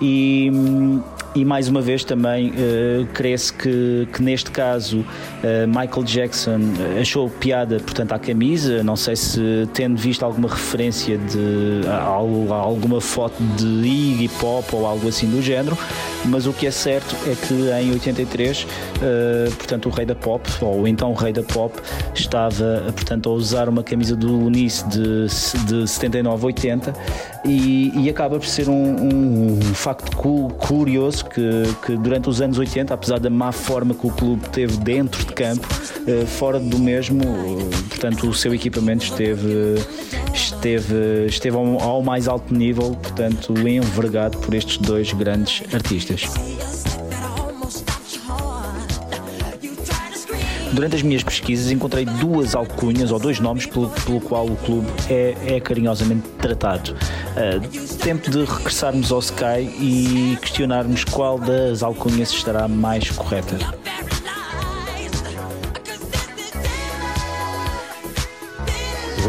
[SPEAKER 1] e e mais uma vez também uh, crê-se que, que neste caso uh, Michael Jackson achou piada portanto à camisa. Não sei se tendo visto alguma referência de a, a alguma foto de Iggy Pop ou algo assim do género mas o que é certo é que em 83 uh, eh, portanto o rei da pop ou então o rei da pop estava portanto a usar uma camisa do Unice de, de 79-80 e, e, acaba por ser um, um facto curioso que, que, durante os anos 80, apesar da má forma que o clube teve dentro de campo, eh, fora do mesmo, portanto, o seu equipamento esteve, esteve, esteve ao, ao mais alto nível, portanto, envergado por estes dois grandes artistas. Durante as minhas pesquisas encontrei duas alcunhas ou dois nomes pelo, pelo qual o clube é, é carinhosamente tratado. Uh, tempo de regressarmos ao Sky e questionarmos qual das alcunhas estará mais correta.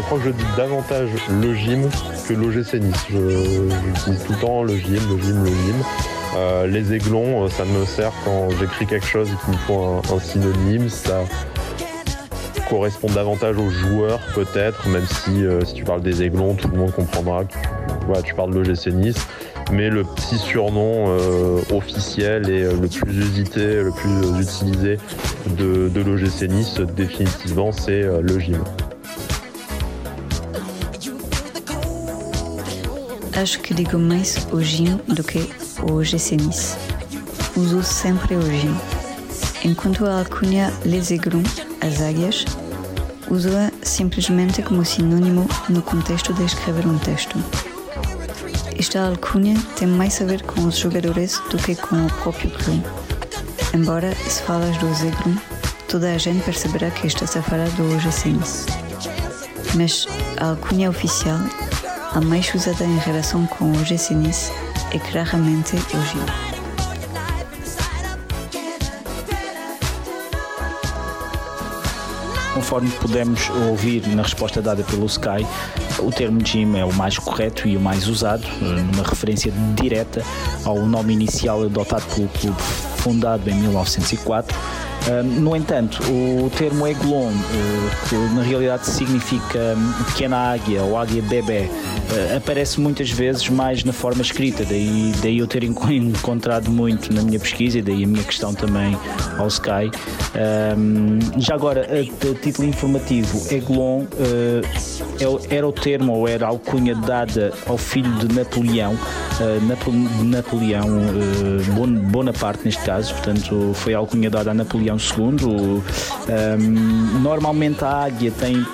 [SPEAKER 3] Je crois que je dis davantage le gym que l'OGC Nice. Je, je, dis tout le temps le gym, le gym, le gym. Euh, les aiglons, euh, ça me sert quand j'écris quelque chose et me faut un, synonyme. Ça correspond davantage aux joueurs peut-être, même si euh, si tu parles des aiglons, tout le monde comprendra que tu parles de l'OGC Nice. Mais le petit surnom officiel et le plus usité, le plus utilisé de, de l'OGC Nice, définitivement, c'est le gym.
[SPEAKER 4] O GC Uso sempre gym. Enquanto a alcunha Les Aigrons, as águias, uso-a simplesmente como sinônimo no contexto de escrever um texto. Esta alcunha tem mais a ver com os jogadores do que com o próprio clube. Embora, se falas do Zegrum, toda a gente perceberá que estás a falar do OGC Mas a alcunha oficial, a mais usada em relação com o OGC é claramente o Gil.
[SPEAKER 1] conforme pudemos ouvir na resposta dada pelo Sky, o termo gym é o mais correto e o mais usado, numa referência direta ao nome inicial adotado pelo clube fundado em 1904 no entanto, o termo Eglon, uh, que na realidade significa pequena águia ou águia bebê, uh, aparece muitas vezes mais na forma escrita, daí, daí eu ter (laughs) encontrado muito na minha pesquisa e daí a minha questão também ao Sky. Já agora, a, título informativo, Eglon uh, era o termo ou era a alcunha dada ao filho de Napoleão, Napoleão Bonaparte neste caso, portanto foi a alcunha dada a Napoleão II. Um, normalmente a águia tem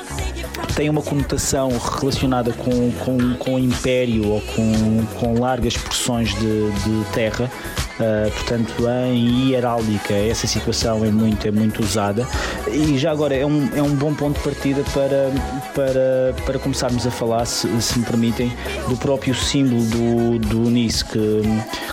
[SPEAKER 1] tem uma conotação relacionada com, com, com império ou com, com largas porções de, de terra. Uh, portanto, em hieráldica, essa situação é muito, é muito usada. E já agora é um, é um bom ponto de partida para, para, para começarmos a falar, se, se me permitem, do próprio símbolo do, do Nice, que,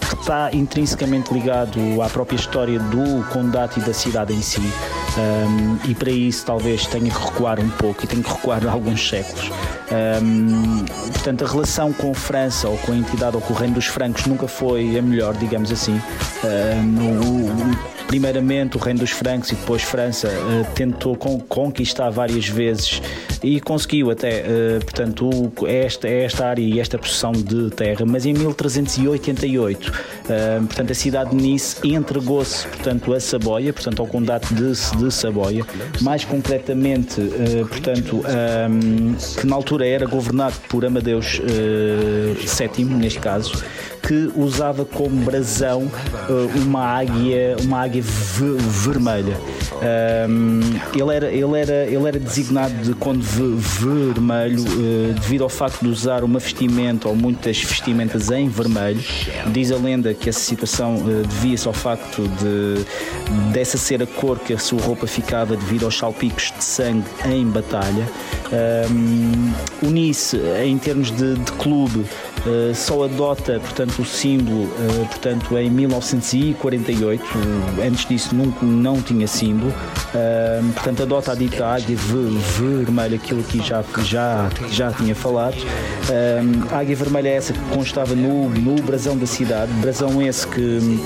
[SPEAKER 1] que está intrinsecamente ligado à própria história do condado e da cidade em si. Um, e para isso talvez tenha que recuar um pouco e tenha que recuar (laughs) alguns séculos. Um, portanto, a relação com França ou com a entidade ou com o Reino dos Francos nunca foi a melhor, digamos assim. Um, primeiramente o Reino dos Francos e depois França uh, tentou con conquistar várias vezes e conseguiu até, uh, portanto, esta, esta área e esta possessão de terra, mas em 1388, uh, portanto, a cidade de Nice entregou-se, portanto, a Saboia, portanto, ao condado de, de Saboia, mais concretamente, portanto, um, que na altura era governado por Amadeus VII, neste caso, que usava como brasão uma águia, uma águia vermelha. Um, ele, era, ele, era, ele era designado de quando vermelho uh, devido ao facto de usar uma vestimenta ou muitas vestimentas em vermelho. Diz a lenda que essa situação uh, devia-se ao facto de dessa ser a cor que a sua roupa ficava devido aos salpicos de sangue em batalha. Um, Unisse, em termos de, de clube, Uh, só adota portanto, o símbolo uh, portanto, em 1948. Uh, antes disso não, não tinha símbolo. portanto, adota a dita águia vermelha, aquilo que já, já, já tinha falado. a águia vermelha é essa que constava no, no brasão da cidade, brasão esse que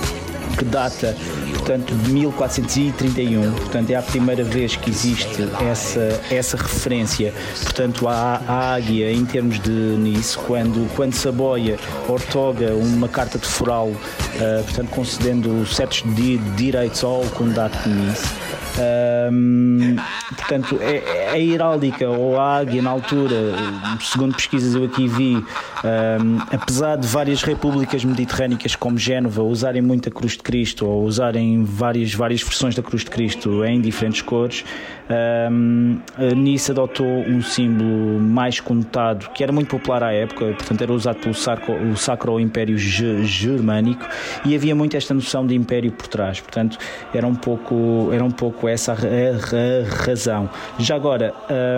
[SPEAKER 1] que data portanto de 1431 portanto é a primeira vez que existe essa essa referência. Portanto à, águia em termos de nisso quando quando Saboia ortoga uma carta de foral uh, portanto concedendo certos di direitos ao condado de Nice. Um, portanto, é, é a heráldica ou a águia na altura, segundo pesquisas eu aqui vi, um, apesar de várias repúblicas mediterrânicas como Génova usarem muito a Cruz de Cristo ou usarem várias, várias versões da Cruz de Cristo em diferentes cores, um, Nice adotou um símbolo mais conotado que era muito popular à época, portanto era usado pelo Sacro, o Sacro Império Germânico e havia muito esta noção de império por trás, portanto era um pouco, era um pouco essa a, a razão. Já agora,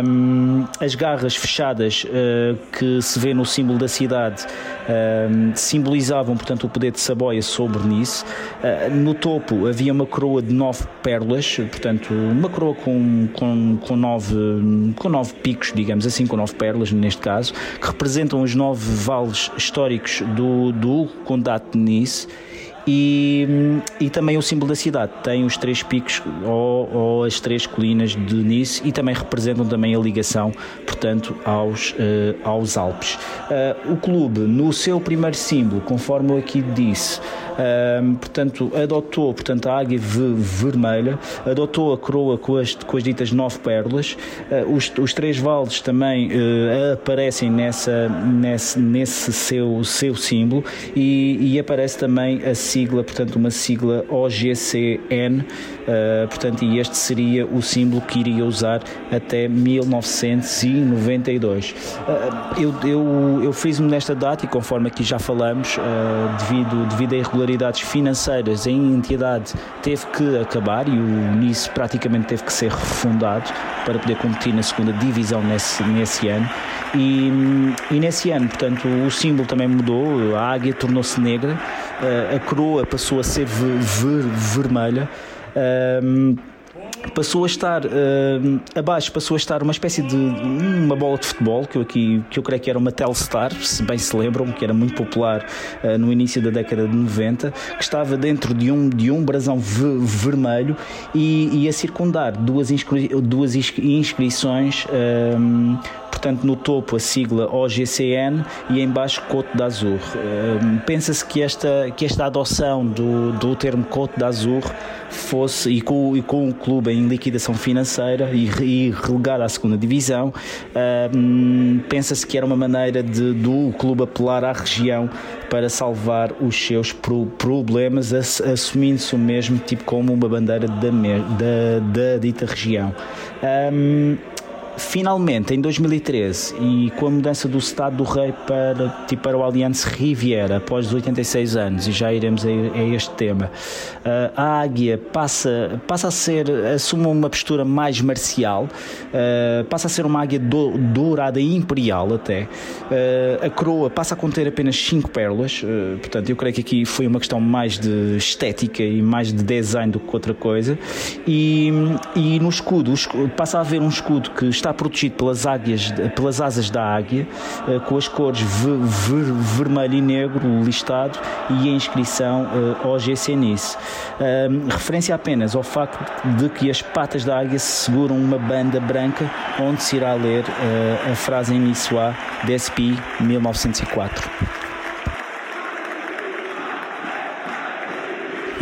[SPEAKER 1] um, as garras fechadas uh, que se vê no símbolo da cidade um, simbolizavam, portanto, o poder de Saboia sobre Nice. Uh, no topo havia uma coroa de nove pérolas, portanto, uma coroa com, com, com, nove, com nove picos, digamos assim, com nove pérolas neste caso, que representam os nove vales históricos do, do Condado de Nice e, e também o símbolo da cidade tem os três picos ou, ou, as três colinas de Nice e também representam também a ligação, portanto, aos, uh, aos Alpes. Uh, o clube, no seu primeiro símbolo, conforme eu aqui disse, uh, portanto, adotou portanto, a águia vermelha, adotou a coroa com as, com as ditas nove pérolas, os, os três vales também aparecem nessa, nesse, nesse seu, seu símbolo e, e aparece também a sigla, portanto, uma sigla OGCN, uh, eh, portanto, e este seria o símbolo que iria usar até 1992. Uh, eh, eu, eu, eu fiz-me nesta data e conforme aqui já falamos, uh, devido, devido a irregularidades financeiras, a entidade teve que acabar e o NIS praticamente teve que ser refundado para poder competir na segunda divisão nesse, nesse ano. E, e nesse ano, portanto, o símbolo também mudou, a águia tornou-se negra, a coroa passou a ser ver, ver, vermelha. Passou a estar uh, abaixo, passou a estar uma espécie de uma bola de futebol que eu aqui que eu creio que era uma Telstar, se bem se lembram, que era muito popular uh, no início da década de 90, que estava dentro de um de um brasão vermelho e, e a circundar duas, inscri duas inscrições uh, portanto no topo a sigla OGCN e em baixo Côte d'Azur. Pensa-se que esta, que esta adoção do, do termo Côte d'Azur fosse, e com, e com o clube em liquidação financeira e, relegado à segunda divisão, pensa-se que era uma maneira de, do clube apelar à região para salvar os seus pro, problemas, assumindo-se o mesmo tipo como uma bandeira da, da, da dita região. Um, finalmente, em 2013, e com a mudança do Estado do Rei para, tipo, para o Allianz Riviera, após os 86 anos, e já iremos a, a este tema, uh, a águia passa, passa a ser, assume uma postura mais marcial, uh, passa a ser uma águia do, dourada e imperial até. Uh, a coroa passa a conter apenas 5 pérolas, portanto, eu creio que aqui foi uma questão mais de estética e mais de design do que outra coisa. E, e no escudo, passa a haver um escudo que está está protegido pelas, águias, pelas asas da águia, eh, com as cores ver, vermelho e negro listado e a inscrição eh, OGC. Referência apenas ao facto de que as patas da águia seguram uma banda branca onde se irá ler eh, a frase em niçois DSP 1904.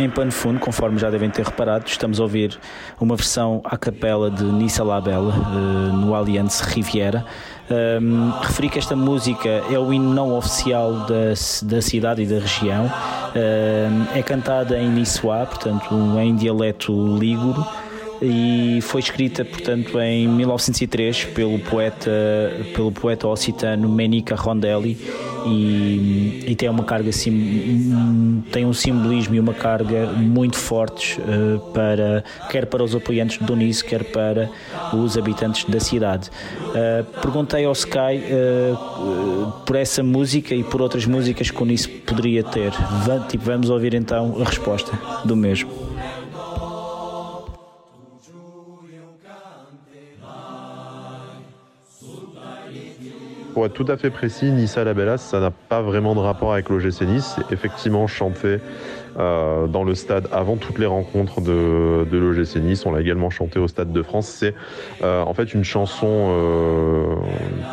[SPEAKER 1] Em pano fundo, conforme já devem ter reparado, estamos a ouvir uma versão à capela de Nissa Labella uh, no Allianz Riviera. Um, referi que esta música é o hino não oficial da, da cidade e da região. Um, é cantada em Nissuá, portanto, em dialeto líguro e foi escrita, portanto, em 1903 pelo poeta, pelo poeta occitano Menica Rondelli e, e, tem uma carga sim, tem um simbolismo e uma carga muito fortes uh, para quer para os apoiantes de Donice, quer para os habitantes da cidade. Uh, perguntei ao Sky uh, por essa música e por outras músicas que o Nice poderia ter. Tipo, vamos ouvir então a resposta do mesmo.
[SPEAKER 3] Pour être tout à fait précis, Nissa la Bellas, ça n'a pas vraiment de rapport avec l'OGC Nice. Effectivement chanté euh, dans le stade avant toutes les rencontres de, de l'OGC Nice. On l'a également chanté au Stade de France. C'est euh, en fait une chanson euh,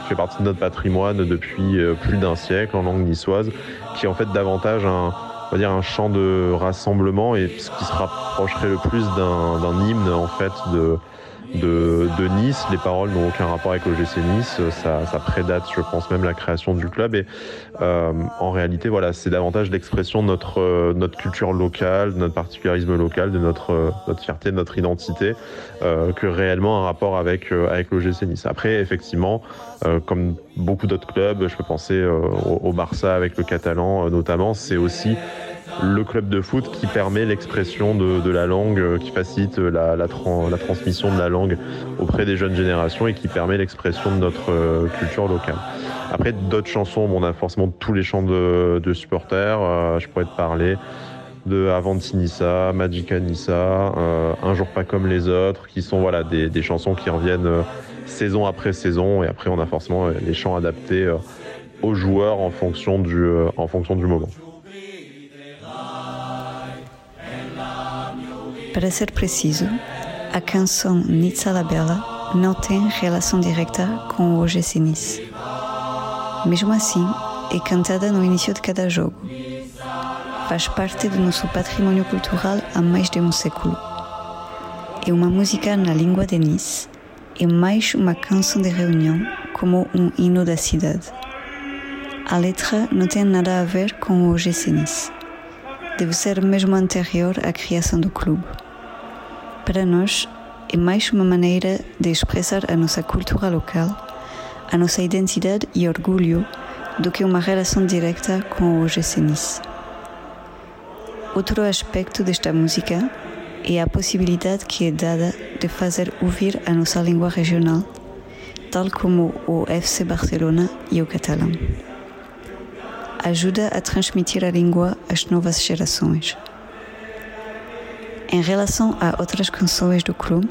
[SPEAKER 3] qui fait partie de notre patrimoine depuis plus d'un siècle en langue niçoise, qui est en fait davantage un, on va dire un chant de rassemblement et ce qui se rapprocherait le plus d'un hymne en fait de de, Nice. Les paroles n'ont aucun rapport avec l'OGC Nice. Ça, ça, prédate, je pense, même la création du club. Et euh, en réalité, voilà, c'est davantage l'expression de notre, euh, notre culture locale, de notre particularisme local, de notre, euh, notre fierté, de notre identité, que réellement un rapport avec, avec l'OGC Nice. Après, effectivement, comme beaucoup d'autres clubs, je peux penser au, au, Barça avec le Catalan notamment, c'est aussi le club de foot qui permet l'expression de, la langue, euh, qui facilite la, la, transmission de la langue auprès des jeunes générations et qui permet l'expression de notre euh, culture locale. Après, d'autres chansons, on a forcément tous les chants de, supporters. Euh, je pourrais te parler de Avanti Nissa, Magica Nissa, Un jour pas comme les autres, qui sont voilà des, chansons qui reviennent saison après saison. Et après, on a forcément les chants adaptés aux joueurs en fonction du, en fonction du moment.
[SPEAKER 4] Para ser preciso, a canção Nizza la Bella não tem relação direta com o Nice. Mesmo assim, é cantada no início de cada jogo. Faz parte do nosso patrimônio cultural há mais de um século. É uma música na língua de Nice, é mais uma canção de reunião como um hino da cidade. A letra não tem nada a ver com o OGC Nice. Deve ser mesmo anterior à criação do clube. Para nós, é mais uma maneira de expressar a nossa cultura local, a nossa identidade e orgulho, do que uma relação direta com o OGC Nice. Outro aspecto desta música é a possibilidade que é dada de fazer ouvir a nossa língua regional, tal como o FC Barcelona e o catalão. Ajuda a transmitir a língua às novas gerações. Em relação a outras canções do clube,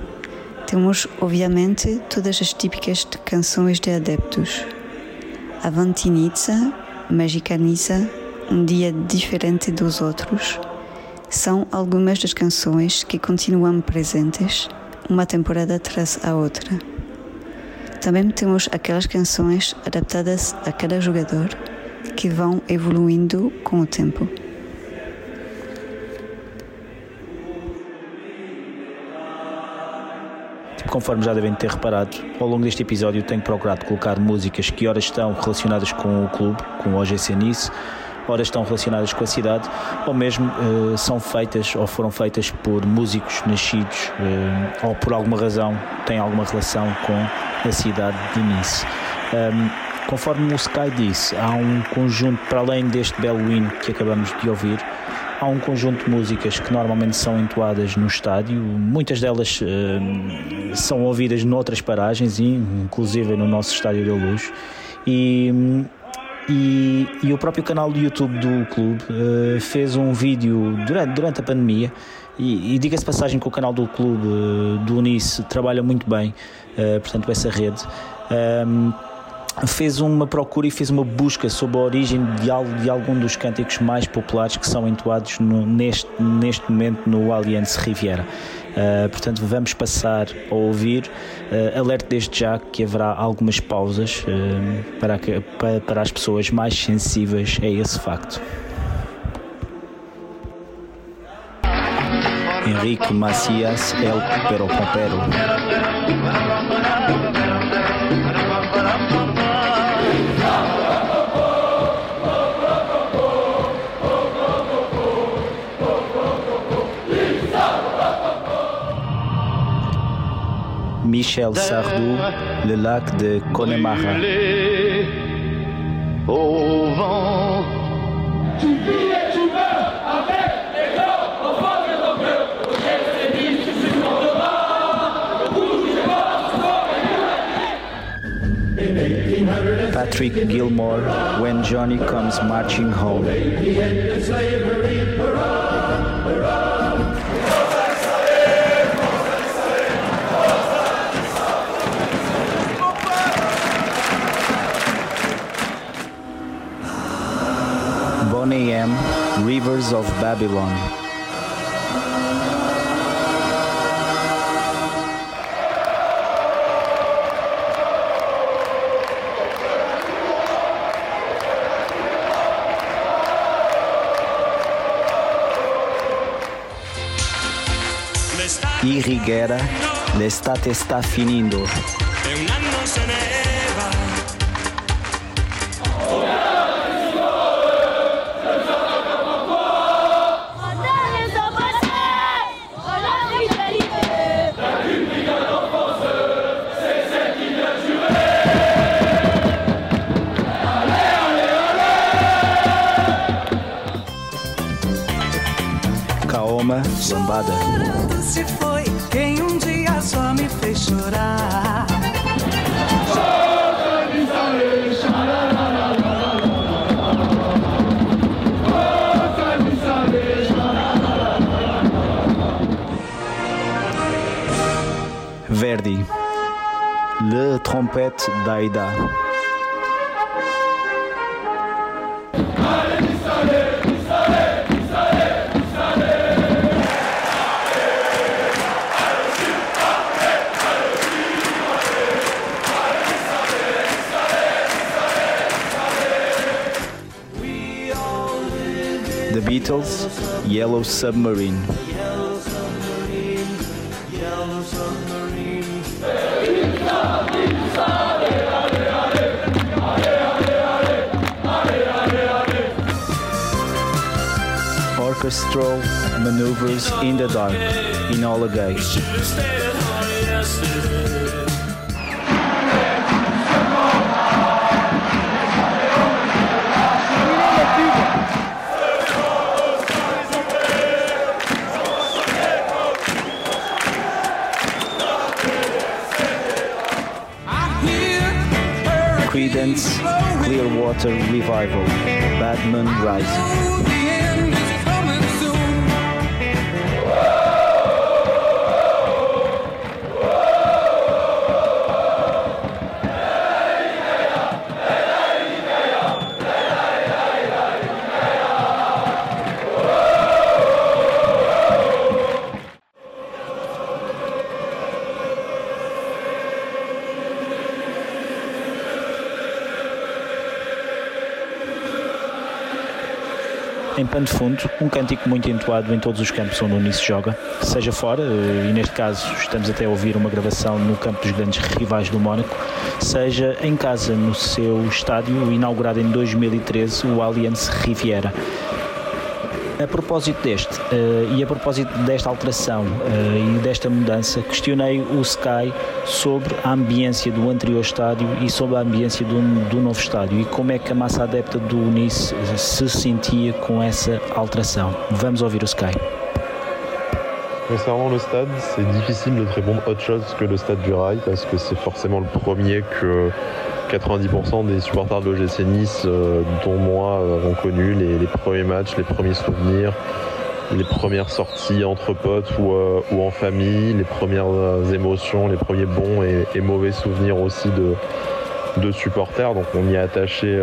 [SPEAKER 4] temos obviamente todas as típicas de canções de adeptos. Avantinitza, Magicanitza, Um Dia Diferente dos Outros, são algumas das canções que continuam presentes uma temporada tras a outra. Também temos aquelas canções adaptadas a cada jogador que vão evoluindo com o tempo.
[SPEAKER 1] Conforme já devem ter reparado, ao longo deste episódio tenho procurado colocar músicas que ora estão relacionadas com o clube, com o OGC Nice, ora estão relacionadas com a cidade, ou mesmo uh, são feitas ou foram feitas por músicos nascidos uh, ou por alguma razão têm alguma relação com a cidade de Nice. Um, conforme o Sky disse, há um conjunto, para além deste belo hino que acabamos de ouvir, há um conjunto de músicas que normalmente são entoadas no estádio, muitas delas uh, são ouvidas noutras paragens, inclusive no nosso estádio da Luz. E, e, e, o próprio canal do YouTube do clube uh, fez um vídeo durante, durante a pandemia. E, e diga-se passagem que o canal do clube uh, do Unice trabalha muito bem, portanto, essa rede fez uma procura e fez uma busca sobre a origem de, de algum dos cânticos mais populares que são entoados no, neste, neste momento no Allianz Riviera. Uh, portanto, vamos passar a ouvir. Uh, desde já que haverá algumas pausas uh, para, para, para as pessoas mais sensíveis a esse facto. Enrique Macias, El Pero Pompero. Michel Sardou, Le lac de Connemara.
[SPEAKER 5] Au vent. Tu vis et tu meurs avec les corps au fond de ton cœur. C'est dit, tu supporteras. Pas,
[SPEAKER 1] Patrick Gilmore, When Johnny Comes Marching Home. Bonnie M, Rivers of Babylon. Irriguera, l'estate sta finendo. Kaoma, Lambada.
[SPEAKER 6] Quando se foi quem um dia só me fez chorar.
[SPEAKER 1] Verdi. Le trompette d'Aïda. Beatles, Yellow Submarine. Orchestral maneuvers in the dark
[SPEAKER 7] in all the
[SPEAKER 1] guys. Clearwater Revival, Batman Rising. Pano de fundo, um cântico muito entoado em todos os campos onde o Unice joga, seja fora, eh, e neste caso estamos até a ouvir uma gravação no campo dos grandes rivais do Mónaco, seja em casa, no seu estádio inaugurado em 2013, o Allianz Riviera. A propósito deste, eh, e a propósito desta alteração eh, e desta mudança, questionei o Sky sobre a ambiência do anterior estádio e sobre a ambiência do, do novo estádio e como é que a massa adepta do Nice se sentia com essa alteração. Vamos ouvir o Sky.
[SPEAKER 3] Concernant le stade, c'est difficile de te répondre autre chose que le stade du Rail parce que c'est forcément le premier que 90% des supporters de l'OGC Nice, euh, dont moi, euh, ont connu les, premiers matchs, les premiers souvenirs, les premières sorties entre potes ou, euh, en famille, les premières émotions, les premiers bons et, mauvais souvenirs aussi de, supporters. Donc on y est attaché,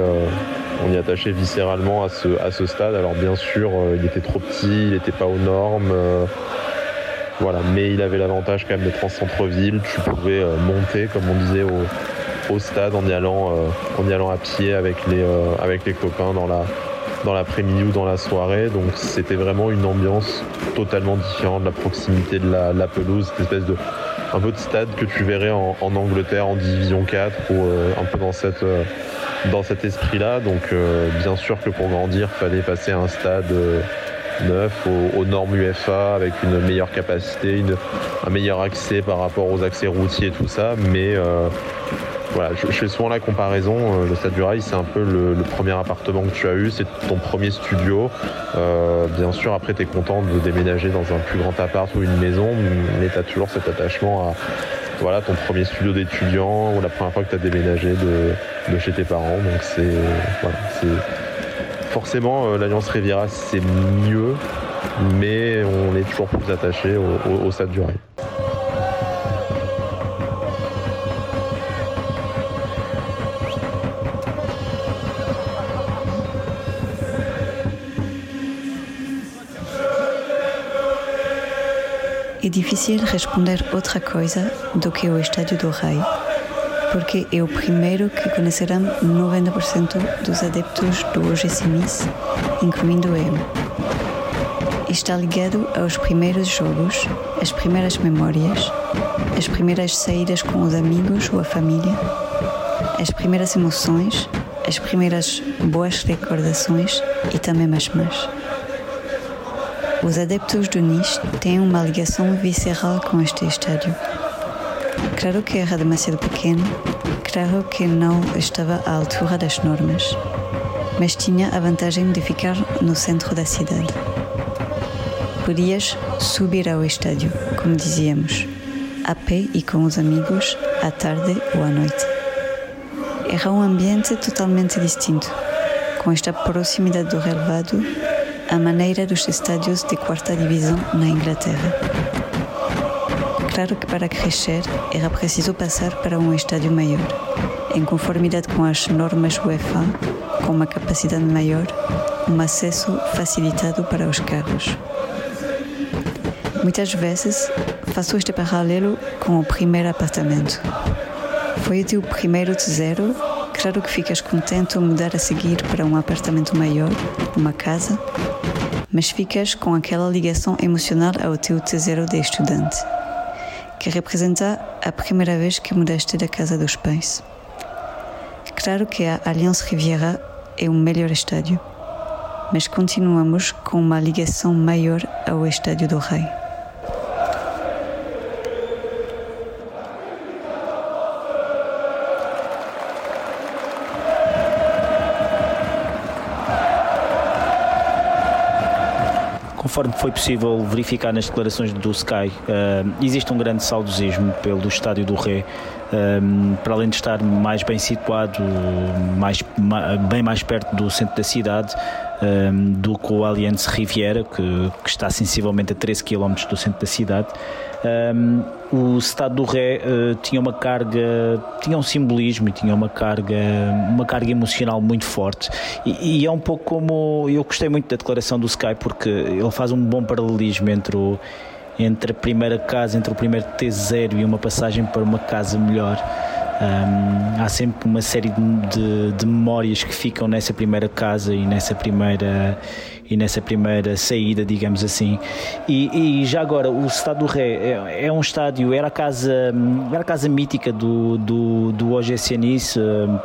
[SPEAKER 3] on y viscéralement à ce, stade. Alors bien sûr, il était trop petit, il n'était pas aux normes. voilà, mais il avait l'avantage quand même d'être en centre-ville. Tu pouvais monter, comme on disait, au, au stade en y allant, euh, en y allant à pied avec les, euh, avec les copains dans la, dans l'après-midi ou dans la soirée. Donc c'était vraiment une ambiance totalement différente, la proximité de la, pelouse, cette espèce de un peu de stade que tu verrais en, Angleterre en division 4 ou euh, un peu dans cette dans cet esprit-là. Donc bien sûr que pour grandir, fallait passer à un stade neuf aux, normes UFA avec une meilleure capacité, une- un meilleur accès par rapport aux accès routiers et tout ça. Mais je, je fais souvent la comparaison. euh, Le Stade du Rail, c'est un peu le, premier appartement que tu as eu, c'est ton premier studio. Euh, bien sûr, après, tu es content de déménager dans un plus grand appart ou une maison, mais tu as toujours cet attachement à voilà, ton premier studio d'étudiant ou la première fois que tu as déménagé de, de chez tes parents. Donc, c'est. Forcément, euh, l'Alliance Riviera, c'est mieux, mais on est toujours plus attaché au, au- du Rail.
[SPEAKER 4] É difícil responder outra coisa do que o Estádio do Rei, porque é o primeiro que conhecerão 90% dos adeptos do OGC Nice, incluindo eu. Está ligado aos primeiros jogos, às primeiras memórias, às primeiras saídas com os amigos ou a família, às primeiras emoções, às primeiras boas recordações e também mais mais. Os adeptos do Nice têm uma ligação visceral com este estádio. Claro que era demasiado pequeno, claro que não estava à altura das normas, mas tinha a vantagem de ficar no centro da cidade. Podias subir ao estádio, como dizíamos, a pé e com os amigos, à tarde ou à noite. Era um ambiente totalmente distinto, com esta proximidade do relevado à maneira dos estádios de quarta divisão na Inglaterra. Claro que para crescer era preciso passar para um estádio maior, em conformidade com as normas UEFA, com uma capacidade maior, um acesso facilitado para os carros. Muitas vezes faço este paralelo com o primeiro apartamento. Foi o teu primeiro zero? Claro que ficas contente ao mudar a seguir para um apartamento maior, uma casa, mas ficas com aquela ligação emocional ao teu tesouro de estudante, que representa a primeira vez que mudaste da casa dos pais. Claro que a Allianz Riviera é o melhor estádio, mas continuamos com uma ligação maior ao Estádio do Rei.
[SPEAKER 1] Conforme foi possível verificar nas declarações do Sky, eh, existe um grande saudosismo pelo Estádio do Rei, eh, para além de estar mais bem situado, mais, ma- bem mais perto do centro da cidade, eh, do que o Allianz Riviera, que, que está sensivelmente a 13 km do centro da cidade. Um, o Estado do Ré uh, tinha uma carga, tinha um simbolismo e tinha uma carga, uma carga emocional muito forte. E, e é um pouco como eu gostei muito da declaração do Sky porque ele faz um bom paralelismo entre o entre a primeira casa, entre o primeiro T0 e uma passagem para uma casa melhor. Um, há sempre uma série de, de, de memórias que ficam nessa primeira casa e nessa primeira e nessa primeira saída, digamos assim. E, e já agora, o Estado do Ré é, é um estádio, era a casa, era a casa mítica do, do, do OGC Nice. um,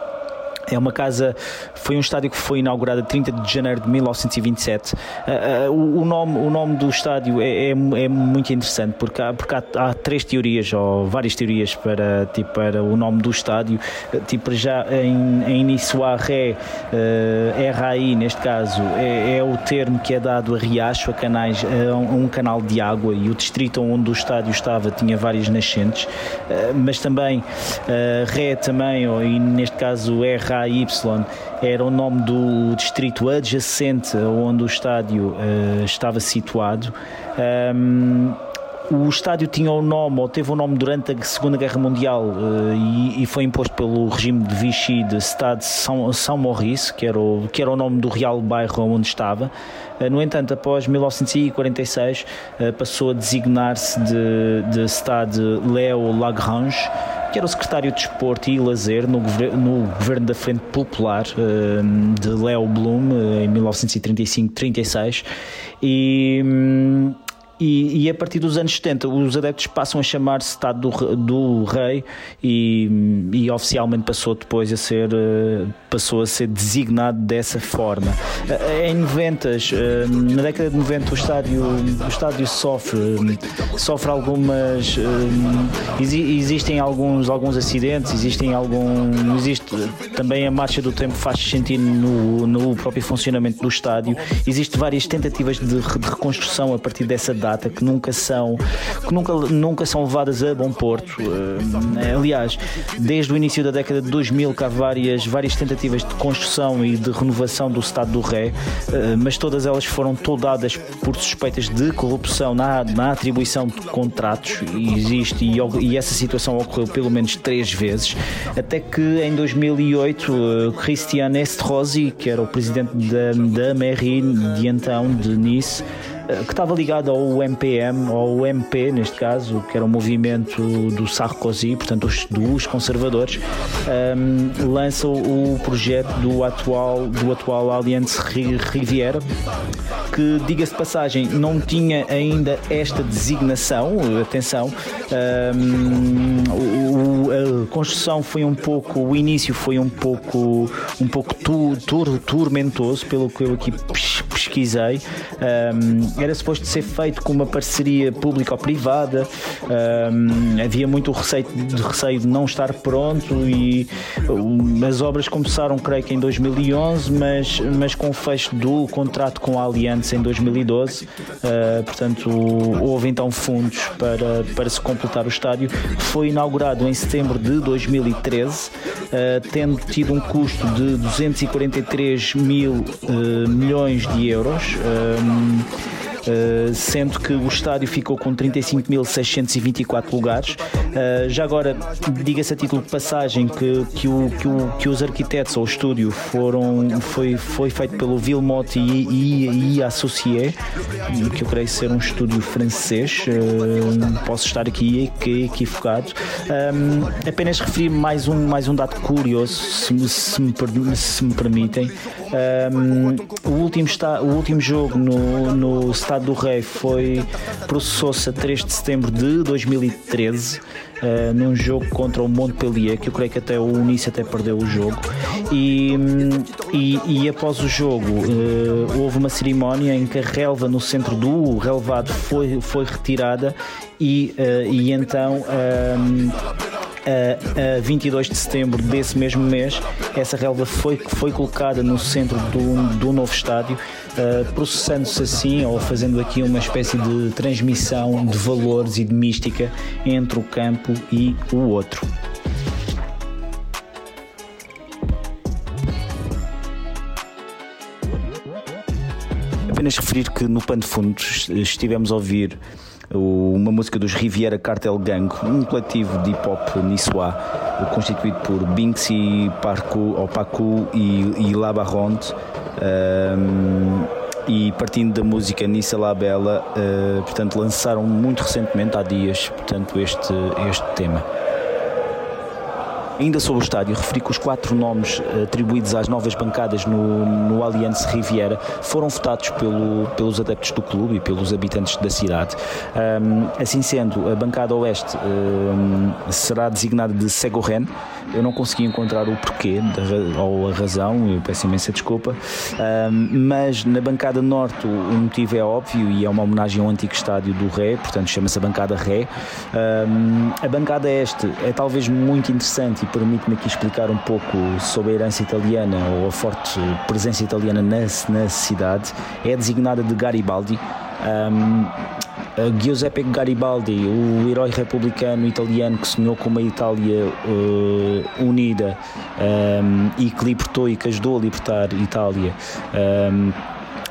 [SPEAKER 1] é uma casa, foi um estádio que foi inaugurado a 30 de janeiro de 1927. Uh, uh, o, nome, o nome do estádio é, é, é muito interessante porque, há, porque há, há, três teorias, ou várias teorias para, tipo, para o nome do estádio. Tipo, já em, em início a Ré, uh, RAI neste caso, é, é, o termo que é dado a riacho, a canais, a um, um, canal de água e o distrito onde o estádio estava tinha várias nascentes, mas também Ré também, ou, e neste caso RAI KY era o nome do distrito adjacente onde o estádio uh, estava situado. Um, o estádio tinha o nome, ou teve o nome durante a Segunda Guerra Mundial uh, e, e, foi imposto pelo regime de Vichy de Stade São, São Maurice, que era, o, que era o nome do real bairro onde estava. Uh, no entanto, após 1946, uh, passou a designar-se de, de Stade Léo Lagrange, que era o secretário de Desporto e Lazer no, no governo da Frente Popular de Leo Blum em 1935-36 e e, e, a partir dos anos 70 os adeptos passam a chamar-se Estado do, do Rei e, e, oficialmente passou depois a ser eh, passou a ser designado dessa forma. Eh, em 90, eh, na década de 90 o estádio, o estádio sofre, sofre algumas existem alguns, alguns acidentes, existem algum existe também a marcha do tempo faz sentir no, no próprio funcionamento do estádio. Existem várias tentativas de, de reconstrução a partir dessa data data que nunca são que nunca, nunca são levadas a bom porto. Uh, aliás, desde o início da década de 2000 que há várias, várias tentativas de construção e de renovação do Estado do Ré, uh, mas todas elas foram toldadas por suspeitas de corrupção na, na atribuição de contratos e existe e, e essa situação ocorreu pelo menos três vezes, até que em 2008 uh, Christian Estrosi, que era o presidente da, da mairie de então de Nice, eh, que estava ligado ao MPM, ou MP neste caso, que era o movimento do Sarkozy, portanto dos, dos conservadores, um, ehm, lança o projeto do atual, do atual Alliance Riviera, que, diga-se de passagem, não tinha ainda esta designação, atenção, um, ehm, a construção foi um pouco, o início foi um pouco, um pouco tur, tur, tormentoso, pelo que eu aqui pesquisei. Um, ehm, era suposto ser feito com uma parceria público-privada, um, havia muito receio de, receio de não estar pronto e um, as obras começaram, creio que em 2011, mas, mas com o fecho do contrato com a Aliança em 2012, uh, ah, portanto houve então fundos para, para se completar o estádio. Foi inaugurado em setembro de 2013, uh, ah, tendo tido um custo de 243 mil uh, milhões de euros. Um, eh, sendo que o estádio ficou com 35.624 lugares. Uh, já agora, diga-se a título de passagem que, que, o, que, o, que os arquitetos ou o estúdio foram, foi, foi feito pelo Villemot e, e, e Associé, que eu creio ser um estúdio francês. Uh, posso estar aqui equivocado. Um, apenas referir mais um, mais um dado curioso, se, se, me, se me permitem. Um, o, último está, o último jogo no, no Estado do Rei foi processou-se a 3 de setembro de 2013 uh, num jogo contra o Montpellier, que eu creio que até o Unice até perdeu o jogo. E, e, e após o jogo uh, houve uma cerimónia em que a relva no centro do relevado foi, foi retirada e, uh, e então a, a 22 de setembro desse mesmo mês, essa relva foi, foi colocada no centro do, do novo estádio, uh, processando-se assim, ou fazendo aqui uma espécie de transmissão de valores e de mística entre o campo e o outro. Apenas referir que no pano de fundo estivemos a ouvir uma música dos Riviera Cartel Gang, um coletivo de hip hop niçois constituído por Binksy, Parco, Opacu e, e Labarronde. Um, e partindo da música Nissa La Bella, uh, portanto lançaram muito recentemente, há dias, portanto este, este tema. Ainda sobre o estádio, referi que os quatro nomes eh, atribuídos às novas bancadas no, no Allianz Riviera foram votados pelo, pelos adeptos do clube e pelos habitantes da cidade. Um, assim sendo, a bancada oeste um, será designada de Segorren. Eu não consegui encontrar o porquê ou a razão, eu peço imensa desculpa, mas na bancada norte o motivo é óbvio e é uma homenagem ao antigo estádio do Ré, portanto chama-se a bancada Ré. a bancada este é talvez muito interessante e permite-me aqui explicar um pouco sobre a herança italiana ou a forte presença italiana na, na cidade. É designada de Garibaldi. Um, Giuseppe Garibaldi, o herói republicano italiano que sonhou com uma Itália uh, unida um, e que libertou e que ajudou a libertar Itália. Um,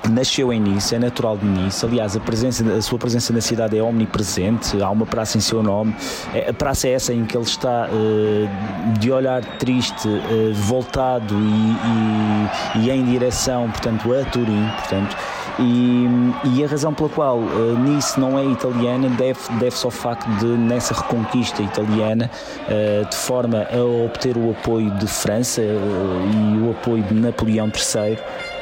[SPEAKER 1] nasceu em Nice, é natural de Nice. Aliás, a, presença, a sua presença na cidade é omnipresente. Há uma praça em seu nome. É, a praça é essa em que ele está uh, de olhar triste, uh, voltado e, e, e, em direção, portanto, a Turim. Portanto, e, e, a razão pela qual uh, Nice não é italiana deve-se deve ao facto de, nessa reconquista italiana, uh, de forma a obter o apoio de França uh, e o apoio de Napoleão III,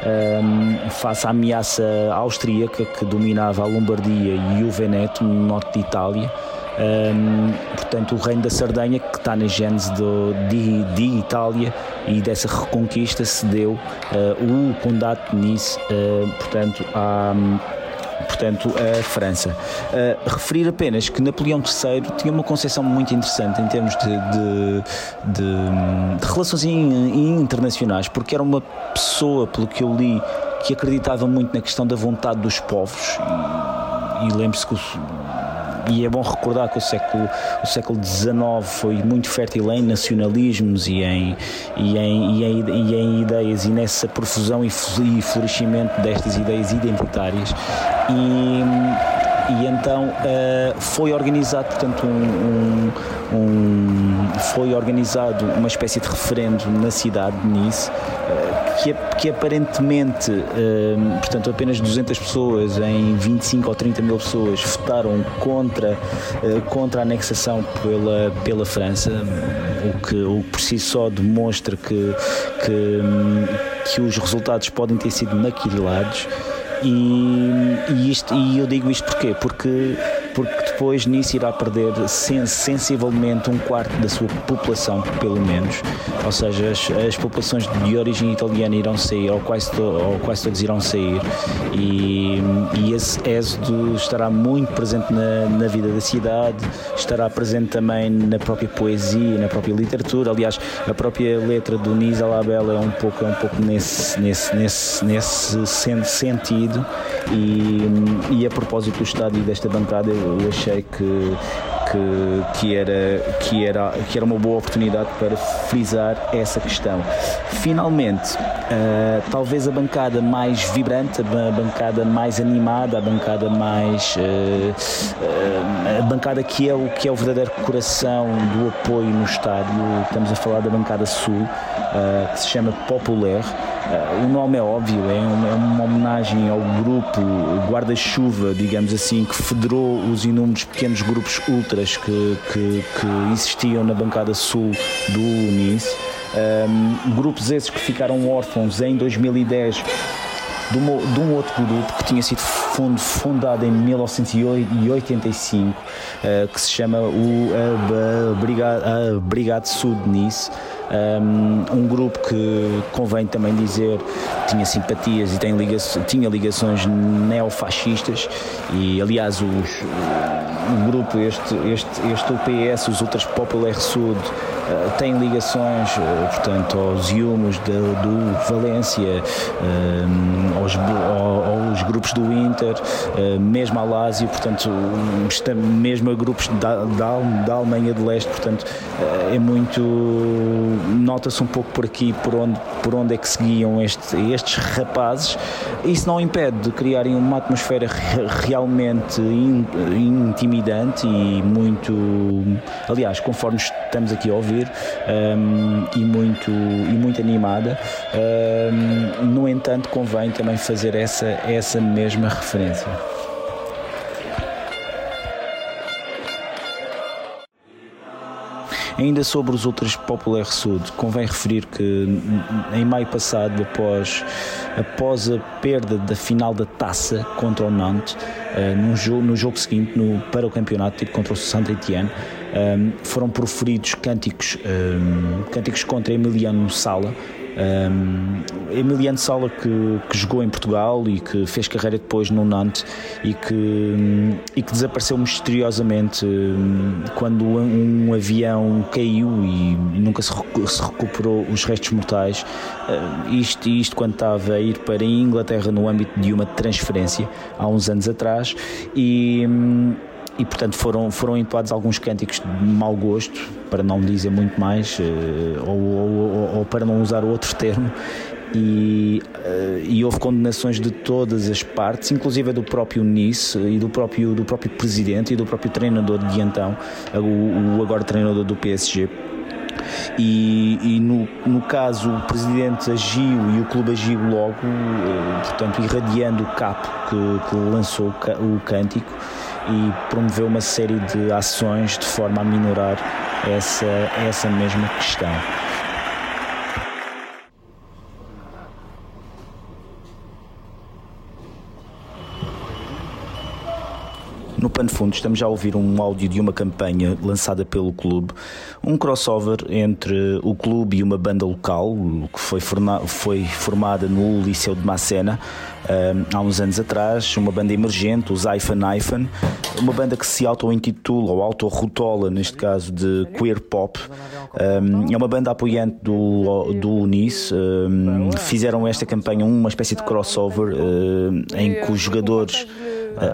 [SPEAKER 1] um, face à ameaça austríaca que dominava a Lombardia e o Veneto, no norte de Itália. Um, portanto, o reino da Sardenha, que está na gênese do, de, de Itália e dessa reconquista, se deu uh, o condado de Nice, uh, portanto, à portanto, a França. Uh, referir apenas que Napoleão III tinha uma concepção muito interessante em termos de, de, de, de relações internacionais, porque era uma pessoa, pelo que eu li, que acreditava muito na questão da vontade dos povos. E, e lembre-se que o, e é bom recordar que o século, o século XIX foi muito fértil em nacionalismos e em, e em, e em, e em ideias e nessa profusão e florescimento destas ideias identitárias. E, e então uh, foi organizado portanto um, um, um, foi organizado uma espécie de referendo na cidade de Nice que, que aparentemente uh, portanto apenas 200 pessoas em 25 ou 30 mil pessoas votaram contra contra a anexação pela pela França o que o por si só demonstra que que, que os resultados podem ter sido maquilados e, e, isto, e eu digo isto porquê? Porque depois nisso irá perder sensivelmente um quarto da sua população, pelo menos. Ou seja, as, as populações de origem italiana irão sair, ou quase, to, ou quase todos irão sair, e, e esse êxodo estará muito presente na, na vida da cidade, estará presente também na própria poesia, na própria literatura. Aliás, a própria letra do Nisa Labella é um pouco, é um pouco nesse, nesse, nesse, nesse sentido. E, e a propósito do estádio desta bancada, eu que, que, que, era, que, era, que era uma boa oportunidade para frisar essa questão. Finalmente, uh, talvez a bancada mais vibrante, a bancada mais animada, a bancada mais. Uh, uh, a bancada que é, o, que é o verdadeiro coração do apoio no estádio, estamos a falar da bancada sul, que se chama Populaire. Uh, o nome é óbvio, é uma, é uma homenagem ao grupo guarda-chuva, digamos assim, que federou os inúmeros pequenos grupos ultras que, que, que existiam na bancada sul do Nice. Um, grupos esses que ficaram órfãos em 2010 de, uma, de um outro grupo que tinha sido fundado em 1985, uh, que se chama o a Brigade Sul de Nice. Um, grupo que convém também dizer tinha simpatias e tem liga tinha ligações neofascistas e aliás os, o grupo este, este, este UPS, os Ultras Popular Sud uh, tem ligações uh, portanto aos Iumos do, do Valência uh, aos, aos, grupos do Inter mesmo a Lazio portanto mesmo a grupos da, da, da Alemanha de Leste portanto é muito nota-se um pouco por aqui por onde, por onde é que seguiam este, estes rapazes. Isso não impede de criarem uma atmosfera realmente in, intimidante e muito, aliás, conforme estamos aqui a ouvir, um, e, muito, e muito animada. Um, no entanto, convém também fazer essa, essa mesma referência. Ainda sobre os outros Popular Sud, convém referir que em maio passado, após, após a perda da final da taça contra o Nantes, uh, no, jogo, no jogo seguinte, no, para o campeonato, tipo contra o Saint-Étienne, um, eh, foram proferidos cânticos, um, eh, cânticos contra Emiliano Sala, um, Emiliano Sala que, que, jogou em Portugal e que fez carreira depois no Nantes e que, e que desapareceu misteriosamente quando um avião caiu e nunca se, se recuperou os restos mortais. Isto, isto quando estava a ir para a Inglaterra no âmbito de uma transferência há uns anos atrás e e portanto foram, foram entoados alguns cânticos de mau gosto, para não dizer muito mais, eh, ou, ou, ou, para não usar outro termo, e, uh, e, houve condenações de todas as partes, inclusive do próprio Nice e do próprio, do próprio presidente e do próprio treinador de então, o, o agora treinador do PSG. E, e no, no, caso o presidente agiu e o clube agiu logo, uh, portanto, irradiando o capo que, que lançou o cântico e promoveu uma série de ações de forma a minorar essa, essa mesma questão. No pano fundo, estamos já a ouvir um áudio de uma campanha lançada pelo clube, um crossover entre o clube e uma banda local que foi, foi formada no Liceu de Macena um, há uns anos atrás, uma banda emergente, os Iphon Iphon, uma banda que se auto-intitula ou auto-rotola, neste caso, de queer pop. Um, é uma banda apoiante do, do Unice. Um, fizeram esta campanha uma espécie de crossover em que os jogadores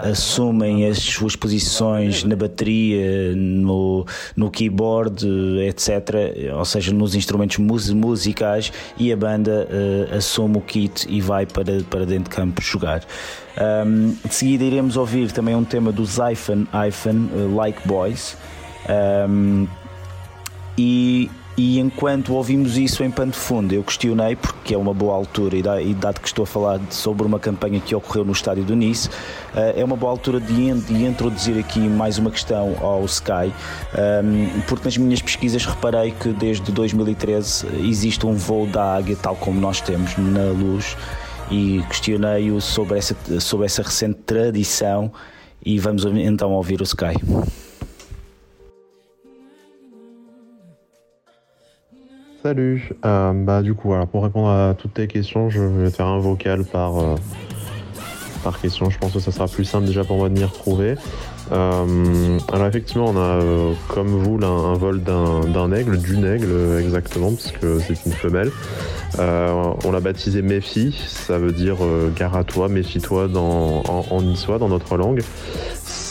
[SPEAKER 1] assumem as suas posições na bateria, no, no keyboard, etc. Ou seja, nos instrumentos musicais e a banda uh, assume o kit e vai para, para dentro de campo jogar. Um, de seguida iremos ouvir também um tema dos iPhone, iPhone uh, Like Boys. Um, e e enquanto ouvimos isso em pano de fundo, eu questionei, porque é uma boa altura, e dado que estou a falar sobre uma campanha que ocorreu no estádio do Nice, eh, é uma boa altura de, de introduzir aqui mais uma questão ao Sky, ehm, porque nas minhas pesquisas reparei que desde 2013 existe um voo da águia, tal como nós temos na luz, e questionei-o sobre essa, sobre essa recente tradição, e vamos então ouvir o Sky.
[SPEAKER 3] Salut. Euh, bah du coup, alors pour répondre à toutes tes questions, je vais faire un vocal par euh, par question. Je pense que ça sera plus simple déjà pour moi de m'y retrouver. Euh, alors effectivement, on a comme vous là, un vol d'un aigle, d'une aigle exactement, puisque c'est une femelle. on l'a baptisé Méfie, ça veut dire gare à toi, méfie-toi en, en niçois dans notre langue.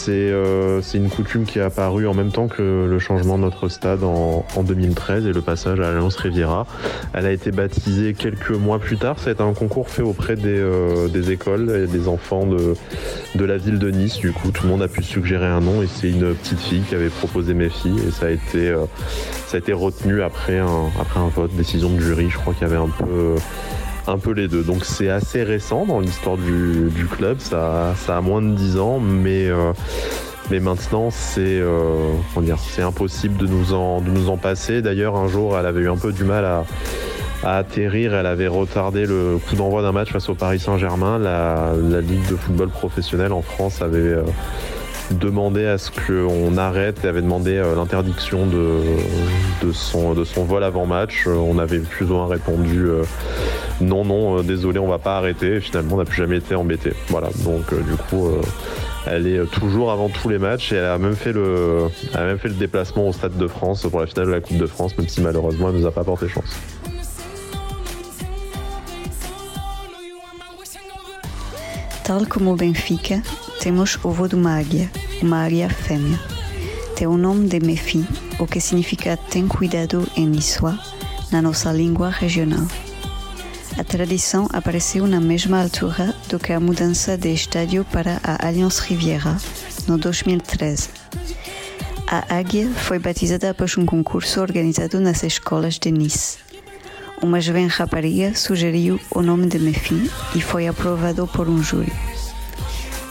[SPEAKER 3] Euh, c'est une coutume qui est apparue en même temps que le changement de notre stade en, 2013 et le passage à l'Alliance Riviera. Elle a été baptisée quelques mois plus tard. Ça a été un concours fait auprès des, euh, écoles et des enfants de, de la ville de Nice. Du coup, tout le monde a pu suggérer un nom et c'est une petite fille qui avait proposé mes filles et ça a été, euh, ça a été retenu après un, après un vote, décision de jury. Je crois qu'il y avait un peu un peu les deux. Donc c'est assez récent dans l'histoire du, club, ça, ça, a moins de 10 ans, mais, euh, mais maintenant c'est euh, c'est impossible de nous, en, de nous en passer. D'ailleurs un jour elle avait eu un peu du mal à, atterrir, elle avait retardé le coup d'envoi d'un match face au Paris Saint-Germain. La, Ligue de football professionnel en France avait... demandé à ce qu'on arrête et avait demandé l'interdiction de, de, son, de son vol avant match. On avait plus ou moins répondu non, non, euh, désolé, on va pas arrêter. Et finalement, on n'a plus jamais été embêté. Voilà, donc euh, du coup, euh, elle est toujours avant tous les matchs et elle a même fait le, a même fait le déplacement au Stade de France pour la finale de la Coupe de France, même si malheureusement, elle nous a pas porté chance.
[SPEAKER 4] Tal como Benfica, temos o voo de uma águia, uma águia fêmea. Tem o nome de Mefi, o que significa tem cuidado em niçois, na nossa língua regional. A tradição apareceu na mesma altura do que a mudança de estádio para a Allianz Riviera, no 2013. A águia foi batizada após um concurso organizado nas escolas de Nice. Uma jovem rapariga sugeriu o nome de Mefi e foi aprovado por um júri.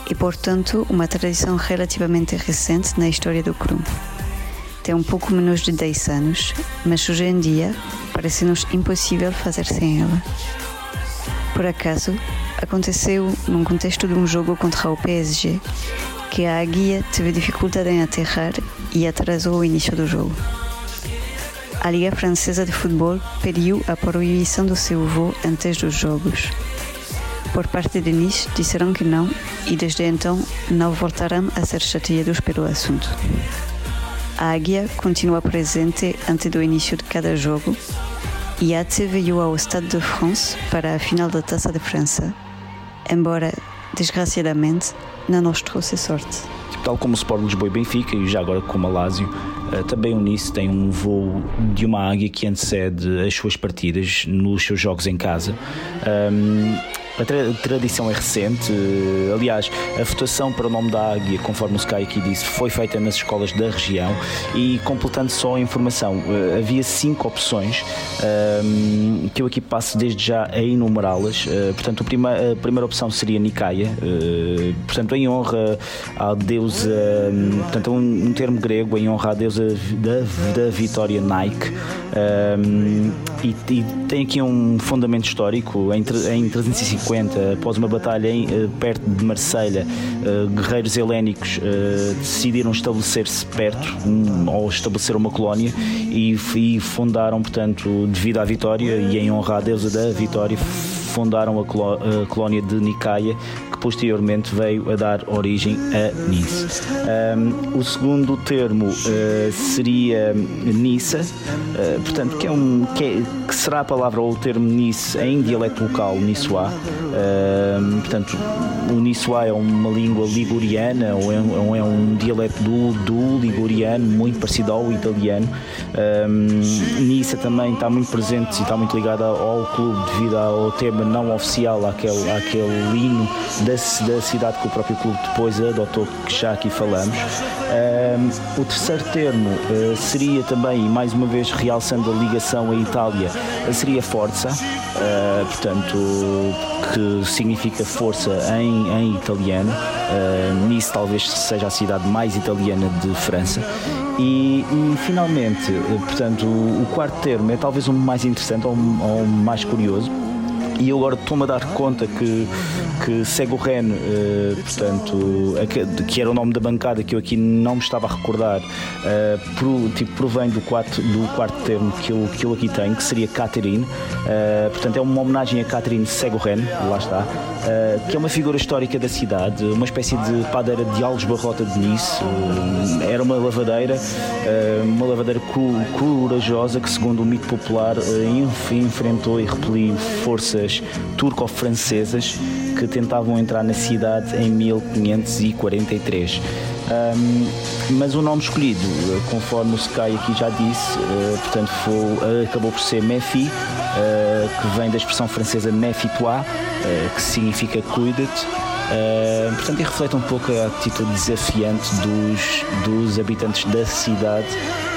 [SPEAKER 4] E, portanto, uma tradição relativamente recente na história do clube. Tem um pouco menos de 10 anos, mas hoje em dia parece-nos impossível fazer sem ela. Por acaso, aconteceu num contexto de um jogo contra o PSG que a águia teve dificuldade em aterrar e atrasou o início do jogo. A Liga Francesa de Futebol pediu a proibição do seu voo antes dos jogos. Por parte de Nice, disseram que não e desde então não voltarão a ser chateados pelo assunto. A águia continua presente antes do início de cada jogo e Ate veio ao Stade de France para a final da Taça de França, embora, desgraciadamente, não nos trouxe sorte.
[SPEAKER 1] Tal como o Sport Lisboa e Benfica, e já agora como a Lazio, Uh, também o Nice tem um voo de uma águia que antecede as suas partidas nos seus jogos em casa. Um, a tra tradição é recente, aliás, a votação para o nome da águia, conforme o Sky aqui disse, foi feita nas escolas da região e completando só a informação, eh, havia cinco opções ehm, que eu aqui passo desde já a enumerá-las. Uh, portanto, a primeira, a primeira opção seria Nicaia, uh, portanto, em honra à deusa, um, portanto, um, um, termo grego em honra à deusa da, da vitória Nike. Um, e, e, tem aqui um fundamento histórico em, em 350, após uma batalha em, eh, perto de Marselha, uh, guerreiros helénicos uh, decidiram estabelecer-se perto um, ou estabelecer uma colónia e, e, fundaram, portanto, devido à vitória e em honra à deusa da vitória, fundaram a, colónia de Nicaia, que posteriormente veio a dar origem a Nice. Um, o segundo termo uh, seria Nissa, uh, portanto, que, é um, que, é, que, será a palavra ou o termo Nice em dialeto local, Nissoá. Portanto, o Nissoá é uma língua liguriana ou é, ou é um dialeto do, do, liguriano, muito parecido ao italiano. Um, Nissa também está muito presente e está muito ligada ao clube devido ao tema não oficial, àquele, àquele hino da, da cidade que o próprio clube depois adotou, que já aqui falamos. Um, o terceiro termo uh, seria também, mais uma vez realçando a ligação à Itália, seria Forza, uh, portanto, que significa força em, em italiano. Uh, nice talvez seja a cidade mais italiana de França. E, e finalmente, portanto, o, o, quarto termo é talvez o mais interessante ou, ou mais curioso e eu agora estou-me a dar conta que, que Seguren, uh, portanto, que era o nome da bancada que eu aqui não me estava a recordar, uh, pro, tipo, provém do quarto, do quarto termo que eu, que eu aqui tenho, que seria Catherine. Uh, portanto, é uma homenagem a Catherine Seguren, lá está, que é uma figura histórica da cidade, uma espécie de padeira de Alves Barrota de Nice. era uma lavadeira, uma lavadeira corajosa que, segundo o mito popular, enfrentou e repeliu forças turco-francesas que tentavam entrar na cidade em 1543. Um, mas o nome escolhido, conforme o Sky aqui já disse, uh, portanto foi, uh, acabou por ser Mefi, uh, que vem da expressão francesa Méfie-toi, que significa cuida-te. Uh, portanto, e reflete um pouco a atitude desafiante dos, dos habitantes da cidade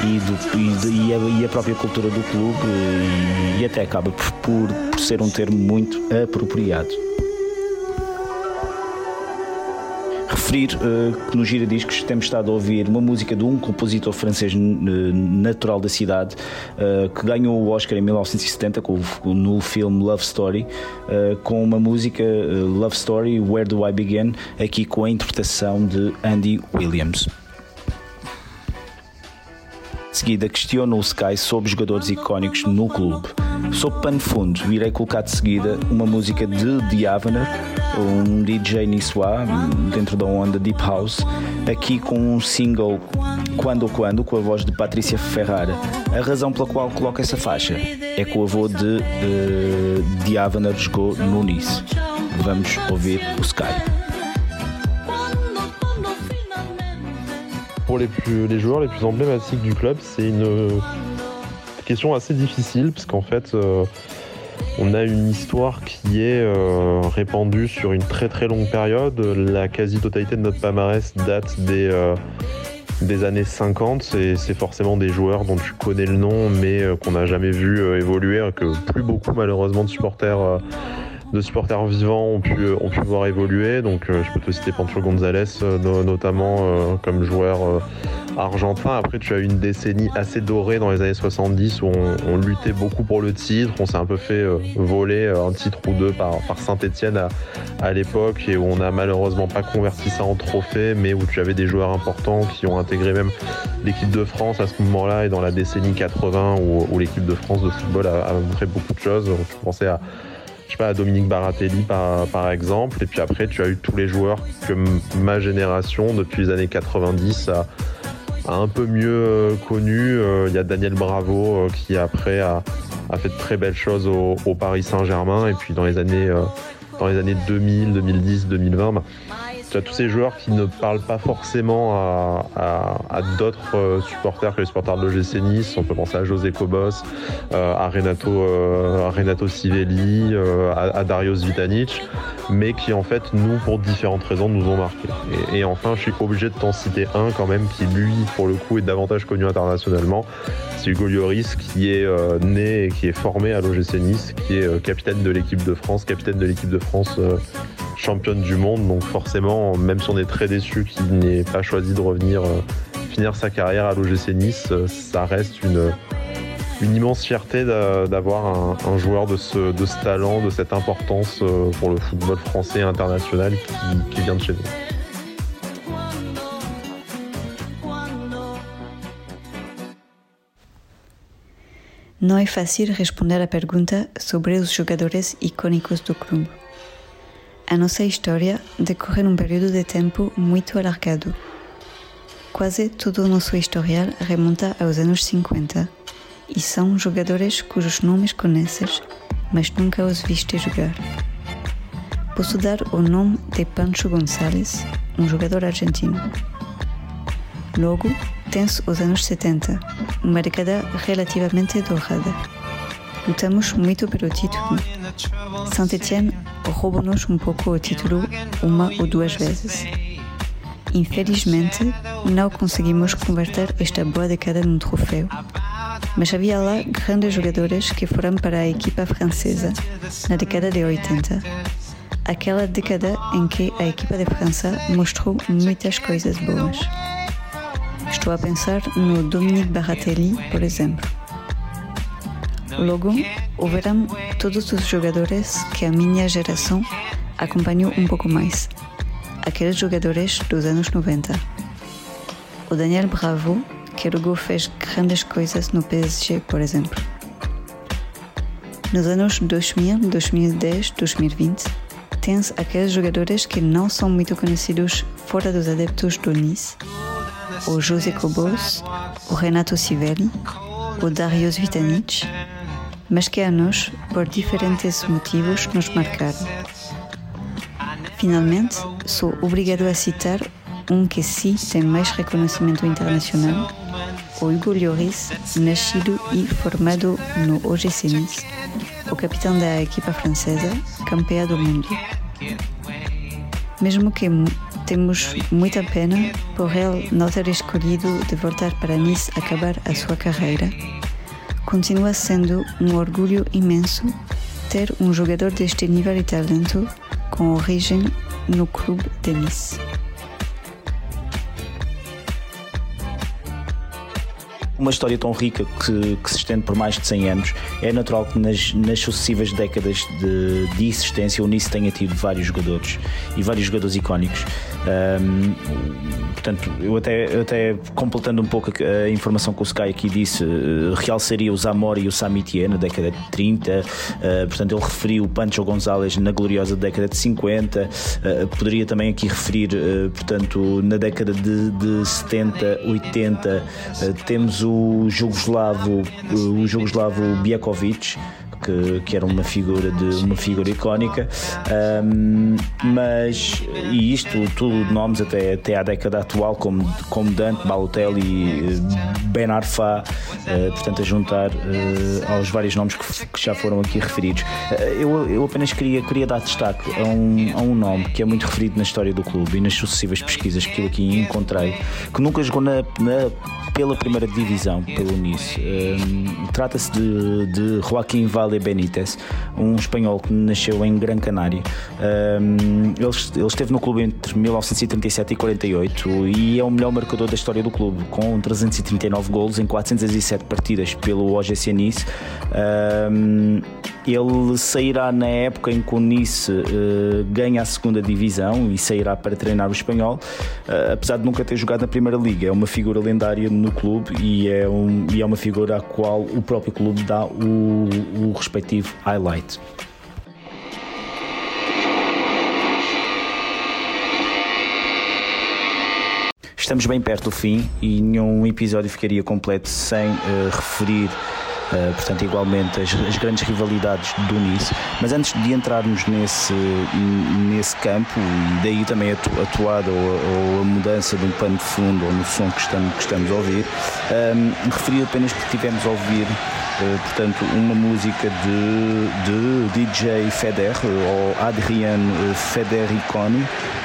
[SPEAKER 1] e, do, e, e, a, e a, própria cultura do clube, e, e até acaba por, por, por ser um termo muito apropriado. Referir uh, que no Gira Discos temos estado a ouvir uma música de um compositor francês natural da cidade uh, que ganhou o Oscar em 1970 com, no filme Love Story uh, com uma música Love Story Where Do I Begin aqui com a interpretação de Andy Williams. De seguida, questiono o Sky sobre jogadores icónicos no clube. Sob pano fundo, irei colocar de seguida uma música de The Avener, um DJ niçois, dentro da onda Deep House, aqui com um single Quando ou Quando, com a voz de Patrícia Ferrara. A razão pela qual coloco essa faixa é que o avô de uh, The Avener jogou no Nice. Vamos ouvir o Sky.
[SPEAKER 3] Les, plus, les joueurs les plus emblématiques du club, c'est une question assez difficile parce qu'en fait, euh, on a une histoire qui est euh, répandue sur une très très longue période. La quasi-totalité de notre palmarès date des, euh, des années 50 et c'est forcément des joueurs dont tu connais le nom mais qu'on n'a jamais vu évoluer, que plus beaucoup malheureusement de supporters de supporters vivants ont pu, ont pu voir évoluer. Donc euh, je peux te citer Pancho González euh, notamment euh, comme joueur argentin. Après tu as eu une décennie assez dorée dans les années 70 où on, luttait beaucoup pour le titre. On s'est un peu fait voler un titre ou deux par, par Saint-Etienne à, à l'époque et où on n'a malheureusement pas converti ça en trophée mais où tu avais des joueurs importants qui ont intégré même l'équipe de France à ce moment-là et dans la décennie 80 où, l'équipe de France de football a, a montré beaucoup de choses. Je pensais à je sais pas, Dominique Baratelli par, par exemple. Et puis après, tu as eu tous les joueurs que ma génération, depuis les années 90, a, un peu mieux euh, connu. Euh, il y a Daniel Bravo euh, qui après a, fait de très belles choses au, Paris Saint-Germain. Et puis dans les années, dans les années 2000, 2010, 2020, tu as tous ces joueurs qui ne parlent pas forcément à, à- à d'autres euh, supporters que les supporters de l'OGC Nice. On peut penser à José Cobos, euh, à Renato, euh, à Renato Sivelli, euh, à, à Darius Vitanic, mais qui en fait, nous, pour différentes raisons, nous ont marqué. Et, et enfin, je suis obligé de t'en citer un quand même qui, lui, pour le coup, est davantage connu internationalement. C'est Hugo Lloris qui est euh, né et qui est formé à l'OGC Nice, qui est euh, capitaine de l'équipe de France, capitaine de l'équipe de France championne du monde. Donc forcément, même si on est très déçu qu'il n'ait pas choisi de revenir euh, finir sa carrière à l'OGC Nice, euh, ça reste une, immense fierté d'a- d'avoir un, joueur de ce, talent, de cette importance euh, pour le football français et international qui, qui vient de chez nous.
[SPEAKER 4] Não é fácil responder à pergunta sobre os jogadores icônicos do clube. A nossa história decorre num período de tempo muito alargado. Quase todo o nosso historial remonta aos anos 50 e são jogadores cujos nomes conheces, mas nunca os viste jogar. Posso dar o nome de Pancho González, um jogador argentino. Logo, tens os anos 70, uma década relativamente dourada. Lutamos muito pelo título. Saint-Étienne roubou-nos um pouco o título uma ou duas vezes. Infelizmente, não conseguimos converter esta boa década num troféu. Mas havia lá grandes jogadores que foram para a equipa francesa na década de 80. Aquela década em que a equipa de França mostrou muitas coisas boas. Estou a pensar no Dominique Baratelli, por exemplo. Logo, houveram todos os jogadores que a minha geração acompanhou um pouco mais. Aqueles jogadores dos anos 90. O Daniel Bravo, que logo fez grandes coisas no PSG, por exemplo. Nos anos 2000, 2010, 2020, tens aqueles jogadores que não são muito conhecidos fora dos adeptos do Nice, o José Cobos, o Renato Sivelli, o Darius Vitanic, mas que a nós, por diferentes motivos, nos marcaram. Finalmente, sou obrigado a citar um que sim tem mais reconhecimento internacional, o Hugo Lloris, nascido e formado no OGC Nice, o capitão da equipa francesa, campeã do mundo. Mesmo que temos muita pena por ele não ter escolhido de voltar para Nice acabar a sua carreira, continua sendo um orgulho imenso ter um jogador deste nível e talento com origem no clube de Nice.
[SPEAKER 1] Uma história tão rica que, que se estende por mais de 100 anos, é natural que nas, nas sucessivas décadas de, de existência o Nice tenha tido vários jogadores e vários jogadores icónicos. Ahm, portanto, eu até, eu até completando um pouco a, informação que o Sky aqui disse, eh, realçaria o Zamora e o Samitier na década de 30, eh, portanto, ele referiu o Pancho González na gloriosa década de 50, eh, poderia também aqui referir, portanto, na década de, de 70, 80, eh, temos o jugoslavo, eh, o jugoslavo Biakovic, que, que era uma figura de uma figura icónica Ahm, mas e isto tudo nomes até, até à década atual como, como Dante, Balotelli Ben Arfa eh, portanto a juntar eh, aos vários nomes que, que já foram aqui referidos Eh, eu, eu apenas queria, queria dar destaque a um, a um nome que é muito referido na história do clube e nas sucessivas pesquisas que eu aqui encontrei que nunca jogou na, na pela primeira divisão, pelo Nice. Um, Trata-se de, de Joaquim Vale Benítez, um espanhol que nasceu em Gran Canária. Um, ele, ele esteve no clube entre 1937 e 48 e é o melhor marcador da história do clube, com 339 golos em 407 partidas pelo OGC Nice. Um, ele sairá na época em que o Nice uh, ganha a segunda divisão e sairá para treinar o espanhol, uh, apesar de nunca ter jogado na primeira liga. É uma figura lendária no clube e é, um, e é uma figura à qual o próprio clube dá o, o respectivo highlight. Estamos bem perto do fim e nenhum episódio ficaria completo sem uh, referir uh, portanto, igualmente as, as, grandes rivalidades do Nice. Mas antes de entrarmos nesse, nesse campo, e daí também a atuada ou, ou, a mudança de um pano de fundo ou no som que estamos, que estamos a ouvir, um, referi apenas que tivemos a ouvir Uh, portanto, uma música de, de DJ Feder, ou Adrian Federiconi, uh,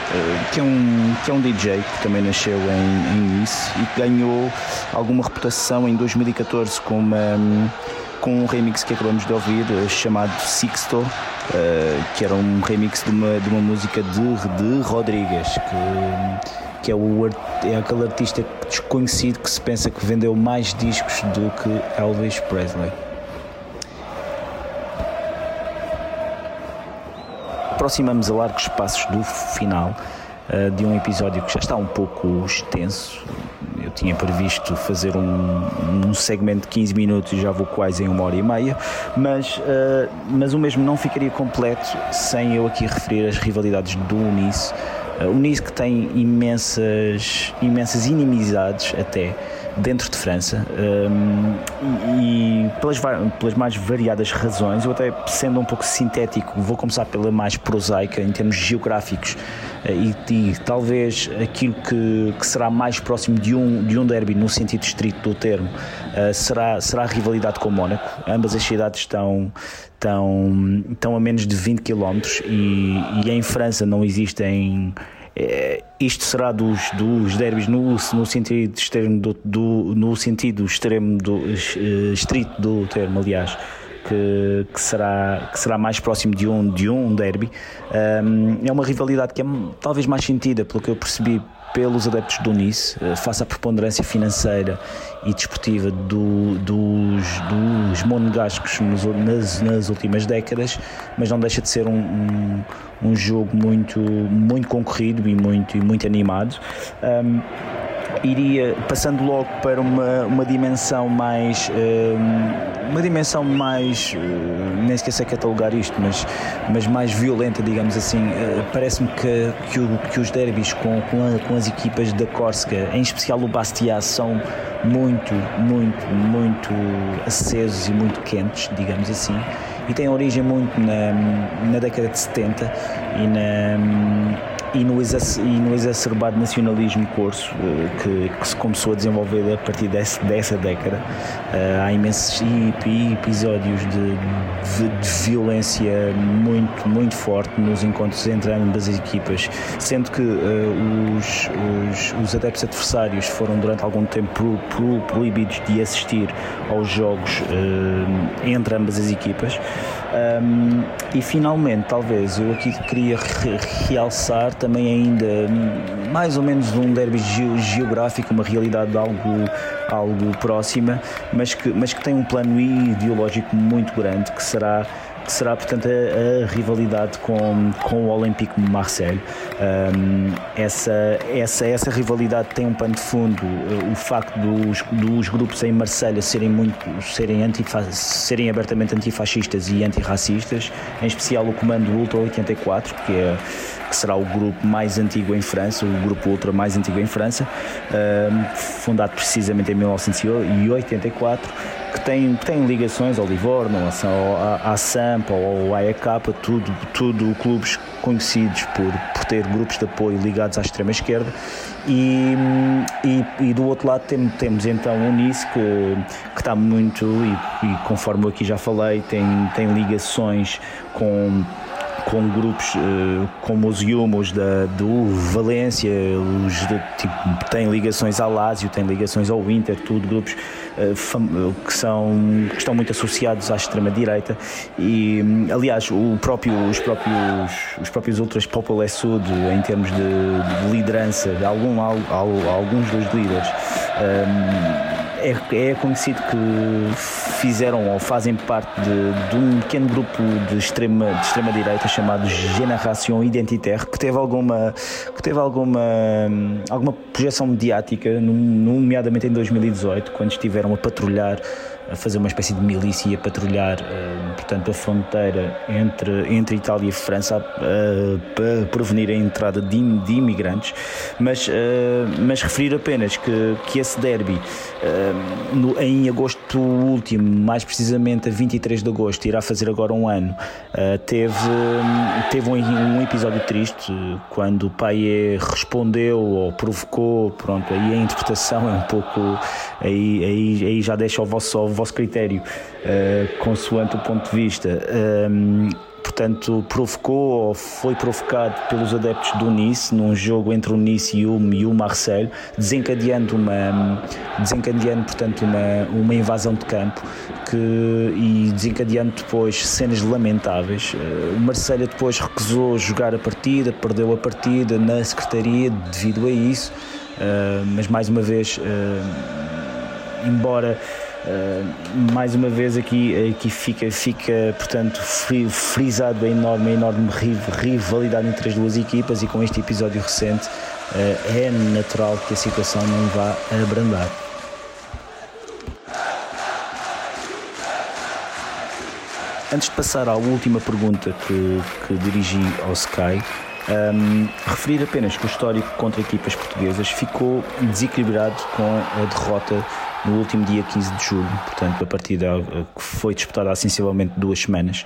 [SPEAKER 1] que, é um, que é um DJ que também nasceu em, em Nice e que ganhou alguma reputação em 2014 com uma com um remix que acabamos de ouvir uh, chamado Sixto, que era um remix de uma, de uma música de, de Rodrigues, que que é, o, é aquele artista desconhecido que se pensa que vendeu mais discos do que Elvis Presley. Aproximamos a largos passos do final uh, de um episódio que já está um pouco extenso. Eu tinha previsto fazer um, um segmento de 15 minutos e já vou quase em uma hora e meia, mas, uh, mas o mesmo não ficaria completo sem eu aqui referir as rivalidades do Unice o Nice que tem imensas, imensas inimizades até dentro de França um, e, pelas, pelas, mais variadas razões, eu até sendo um pouco sintético, vou começar pela mais prosaica em termos geográficos uh, e, e, talvez aquilo que, que, será mais próximo de um, de um derby no sentido estrito do termo uh, será, será a rivalidade com o Mónaco. Ambas as cidades estão, estão, estão a menos de 20 km e, e em França não existem é, isto será dos, dos derbys no, no sentido extremo do, do, no sentido extremo do eh, estrito do termo, aliás, que, que, será, que será mais próximo de um, de um derby. Um, é uma rivalidade que é talvez mais sentida, pelo que eu percebi, pelos adeptos do Nice, eh, face à preponderância financeira e desportiva do, dos, dos monegascos nas, nas, últimas décadas, mas não deixa de ser um, um, um jogo muito, muito concorrido e muito, muito animado. Um, iria passando logo para uma, uma dimensão mais uma dimensão mais nem sequer sei catalogar isto mas, mas mais violenta digamos assim. Parece-me que, que, que, os derbys com, com, a, com, as equipas da Córsega em especial o Bastia são muito muito muito acesos e muito quentes digamos assim e têm origem muito na, na década de 70 e na e no, exacerbado nacionalismo corso eh, que, que, se começou a desenvolver a partir desse, dessa década. Uh, há imensos episódios de, de, de, violência muito, muito forte nos encontros entre ambas as equipas, sendo que uh, os, os, os, adeptos adversários foram durante algum tempo pro, pro, proibidos de assistir aos jogos entre ambas as equipas. Um, e finalmente, talvez eu aqui queria realçar também ainda mais ou menos um derby geográfico, uma realidade algo, algo próxima, mas que, mas que tem um plano ideológico muito grande que será que será, portanto, a, a rivalidade com, com o Olympique de Marseille. Um, essa, essa, essa rivalidade tem um pano de fundo, o facto dos, dos grupos em Marselha serem, muito, serem, antifa, serem abertamente antifascistas e antirracistas, em especial o Comando Ultra 84, que é que será o grupo mais antigo em França, o grupo ultra mais antigo em França, fundado precisamente em 1984 que tem, tem ligações ao Livorno, à, à Sampa, ao AEK, tudo, tudo clubes conhecidos por, por ter grupos de apoio ligados à extrema-esquerda. E, e, e, do outro lado tem, temos então o Nice que, que está muito, e, e conforme aqui já falei, tem, tem ligações com com grupos uh, como os Yumos da, do Valência, os de, tipo, têm ligações ao Lazio, têm ligações ao Inter, tudo grupos uh, que, são, que estão muito associados à extrema-direita. E aliás o próprio, os, próprios, os próprios Ultras Popolé Sud em termos de, de liderança, de algum, alguns dos líderes um, é, é conhecido que fizeram ou fazem parte de, de um pequeno grupo de extrema, de extrema direita chamado Génération Identitaire que teve alguma que teve alguma alguma projeção mediática nomeadamente em 2018 quando estiveram a patrulhar a fazer uma espécie de milícia e a patrulhar, uh, portanto, a fronteira entre, entre Itália e França uh, para prevenir a entrada de, de imigrantes, mas, uh, mas referir apenas que, que esse derby no, em agosto último, mais precisamente a 23 de agosto, irá fazer agora um ano, teve, teve um, um, episódio triste quando o pai respondeu ou provocou, pronto, aí a interpretação é um pouco, aí, aí, aí já deixa o vosso, o vosso critério, uh, consoante o ponto de vista. Um, ehm, portanto, provocou ou foi provocado pelos adeptos do Nice num jogo entre o Nice e o, e o Marseille, desencadeando uma desencadeando portanto uma, uma invasão de campo que, e desencadeando depois cenas lamentáveis. Eh, o Marseille depois recusou jogar a partida, perdeu a partida na secretaria devido a isso, uh, mas mais uma vez, embora Uh, mais uma vez aqui, aqui fica, fica portanto frisado a enorme, a enorme rivalidade entre as duas equipas e com este episódio recente uh, é natural que a situação não vá abrandar. Antes de passar à última pergunta que, que dirigi ao Sky, um, referir apenas que o histórico contra equipas portuguesas ficou desequilibrado com a derrota no último dia 15 de julho, portanto, a partida que foi disputada há sensivelmente duas semanas.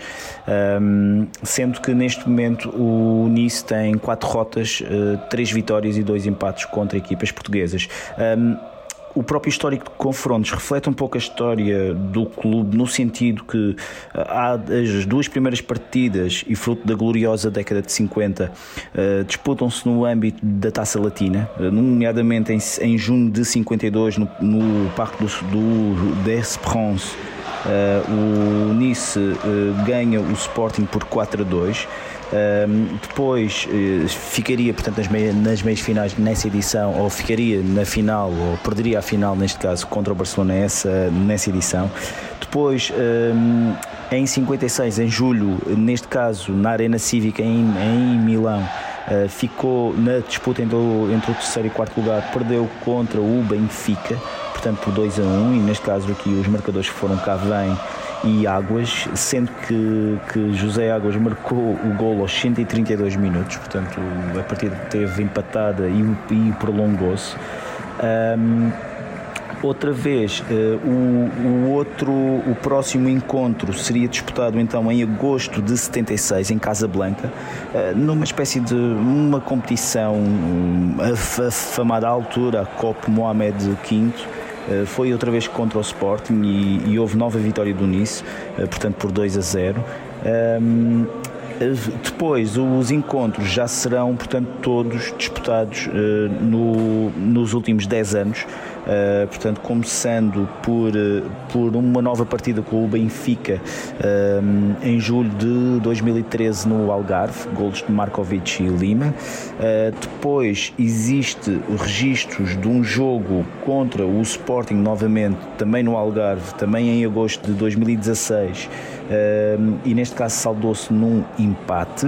[SPEAKER 1] Um, sendo que neste momento o Nice tem quatro rotas, uh, três vitórias e dois empates contra equipas portuguesas. Um, o próprio histórico de confrontos reflete um pouco a história do clube, no sentido que ah, há as duas primeiras partidas e fruto da gloriosa década de 50 uh, ah, disputam-se no âmbito da Taça Latina, uh, nomeadamente em, junho de 52 no, Parque do, do d'Esperance. O Nice ganha o Sporting por 4 a 2 depois uh, ficaria, portanto, nas, meia, nas meias finais nessa edição, ou ficaria na final, ou perderia a final, neste caso, contra o Barcelona nessa, nessa edição. Depois, um, em 56, em julho, neste caso, na Arena Cívica em, em Milão, uh, ficou na disputa entre o, entre o terceiro e quarto lugar, perdeu contra o Benfica, portanto, por 2 a 1, um, e neste caso aqui os marcadores foram cá vêm e Águas, sendo que, que José Águas marcou o gol aos 132 minutos, portanto a partida teve empatada e, e prolongou-se. Um, outra vez, uh, o, o, outro, o próximo encontro seria disputado então em agosto de 76 em Casablanca, uh, numa espécie de uma competição, um, a, a famada altura, a Copa Mohamed V foi outra vez contra o Sporting e, e houve nova vitória do Nice, eh, portanto por 2 a 0. Um, eh, depois, os encontros já serão, portanto, todos disputados uh, no, nos últimos 10 anos. Uh, portanto, começando por, uh, por uma nova partida com o Benfica uh, em julho de 2013 no Algarve, golos de Markovic e Lima. depois existe registros de um jogo contra o Sporting novamente, também no Algarve, também em agosto de 2016, e neste caso saldou-se num empate.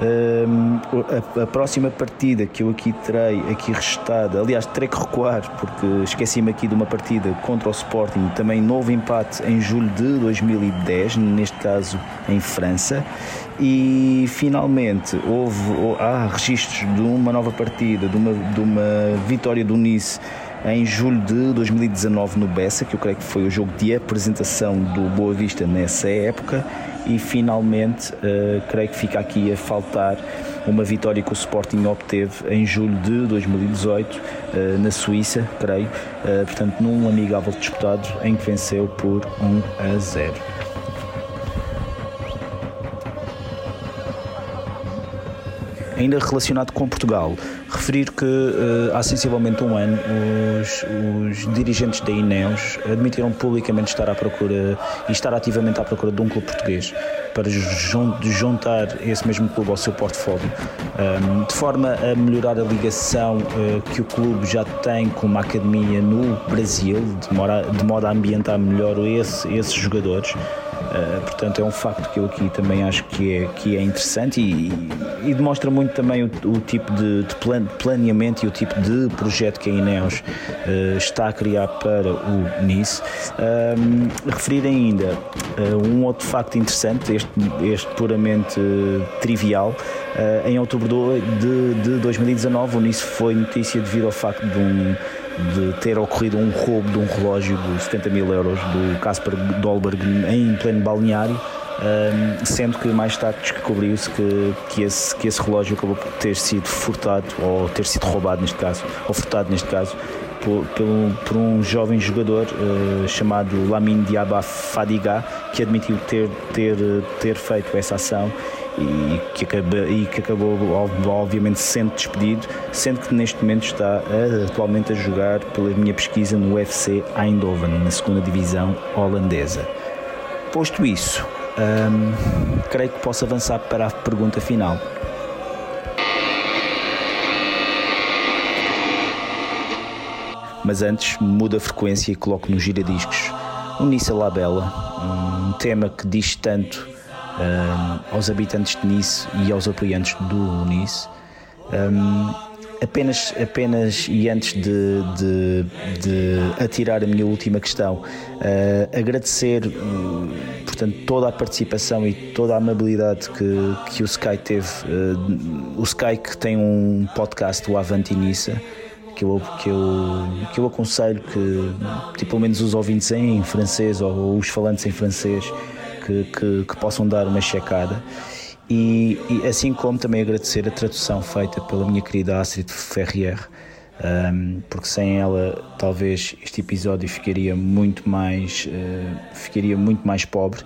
[SPEAKER 1] A, a, próxima partida que eu aqui terei aqui restada, aliás, terei que recuar porque esqueci-me aqui de uma partida contra o Sporting, também novo empate em julho de 2010, neste caso em França. E finalmente houve, há registros de uma nova partida, de uma, de uma vitória do Nice em julho de 2019 no Bessa, que eu creio que foi o jogo de apresentação do Boa Vista nessa época, e finalmente uh, creio que fica aqui a faltar uma vitória que o Sporting obteve em julho de 2018 uh, eh, na Suíça, creio, uh, portanto num amigável disputado em que venceu por 1 a 0. Ainda relacionado com Portugal, referir que uh, há sensivelmente um ano os, os, dirigentes da Ineos admitiram publicamente estar à procura e estar ativamente à procura de um clube português para juntar esse mesmo clube ao seu portfólio, de forma a melhorar a ligação uh, que o clube já tem com uma academia no Brasil, de modo a, ambientar melhor esse, esses jogadores. Uh, portanto, é um facto que eu aqui também acho que é, que é interessante e, e demonstra muito também o, o tipo de, de, planeamento e o tipo de projeto que a Ineos uh, está a criar para o Nice. Um, referir ainda uh, um outro facto interessante, este, este puramente trivial. em outubro de, de 2019, o Nice foi notícia devido ao facto de um de ter ocorrido um roubo de um relógio de 70 mil euros do Casper Dolberg em pleno balneário. Um, sendo que mais tarde descobriu-se que, que, esse, que esse relógio acabou por ter sido furtado ou ter sido roubado neste caso, ou furtado neste caso, por, por, por um jovem jogador uh, chamado Lamine Diaba Fadiga, que admitiu ter, ter, ter feito essa ação e que, acaba, e que acabou obviamente sendo despedido, sendo que neste momento está atualmente a jogar, pela minha pesquisa, no UFC Eindhoven, na segunda divisão holandesa. Posto isso, hum, creio que posso avançar para a pergunta final. Mas antes, muda a frequência e coloco no giradiscos Unissa Labella, um tema que diz tanto um, aos habitantes de Nice e aos apoiantes do Nice. Um, apenas, apenas e antes de, de, de, atirar a minha última questão, uh, agradecer uh, portanto, toda a participação e toda a amabilidade que, que o Sky teve. Uh, o Sky que tem um podcast, o Avanti Nissa, que eu, que, eu, que eu aconselho que, tipo, pelo menos os ouvintes em francês ou os falantes em francês que, que, que possam dar uma checada. E, e, assim como também agradecer a tradução feita pela minha querida Astrid Ferrier, um, porque sem ela talvez este episódio ficaria muito mais uh, ficaria muito mais pobre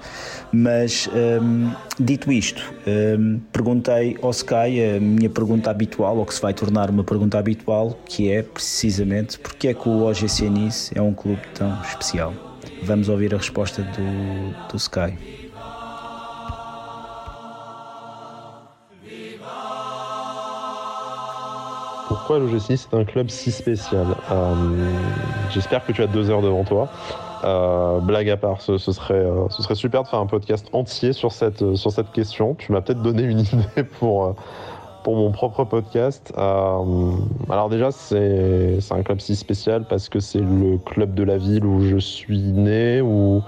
[SPEAKER 1] mas um, dito isto um, perguntei ao Sky a minha pergunta habitual ou que se vai tornar uma pergunta habitual que é precisamente porque é que o OGC Nice é um clube tão especial Vamos ouvir a resposta do, do Sky.
[SPEAKER 3] Pourquoi l'OGC c'est un club si spécial euh, J'espère que tu as deux heures devant toi. Euh, blague à part, ce, serait, euh, ce serait super de faire un podcast entier sur cette, question. Tu m'as peut-être donné une (laughs) idée pour, pour mon propre podcast. Alors déjà, c'est un club si spécial parce que c'est le club de la ville où je suis né, où,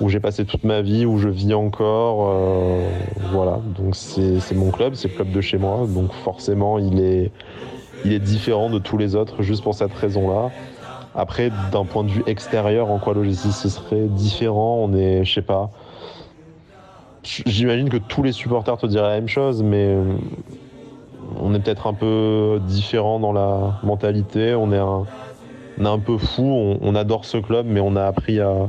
[SPEAKER 3] où j'ai passé toute ma vie, où je vis encore. Euh, voilà, donc c'est mon club, c'est le club de chez moi. Donc forcément, il est, il est différent de tous les autres juste pour cette raison-là. Après, d'un point de vue extérieur, en quoi logistique ce serait différent? On est, je sais pas. J'imagine que tous les supporters te diraient la même chose, mais on est peut-être un peu différent dans la mentalité. On est un, un peu fou. On, adore ce club, mais on a appris à,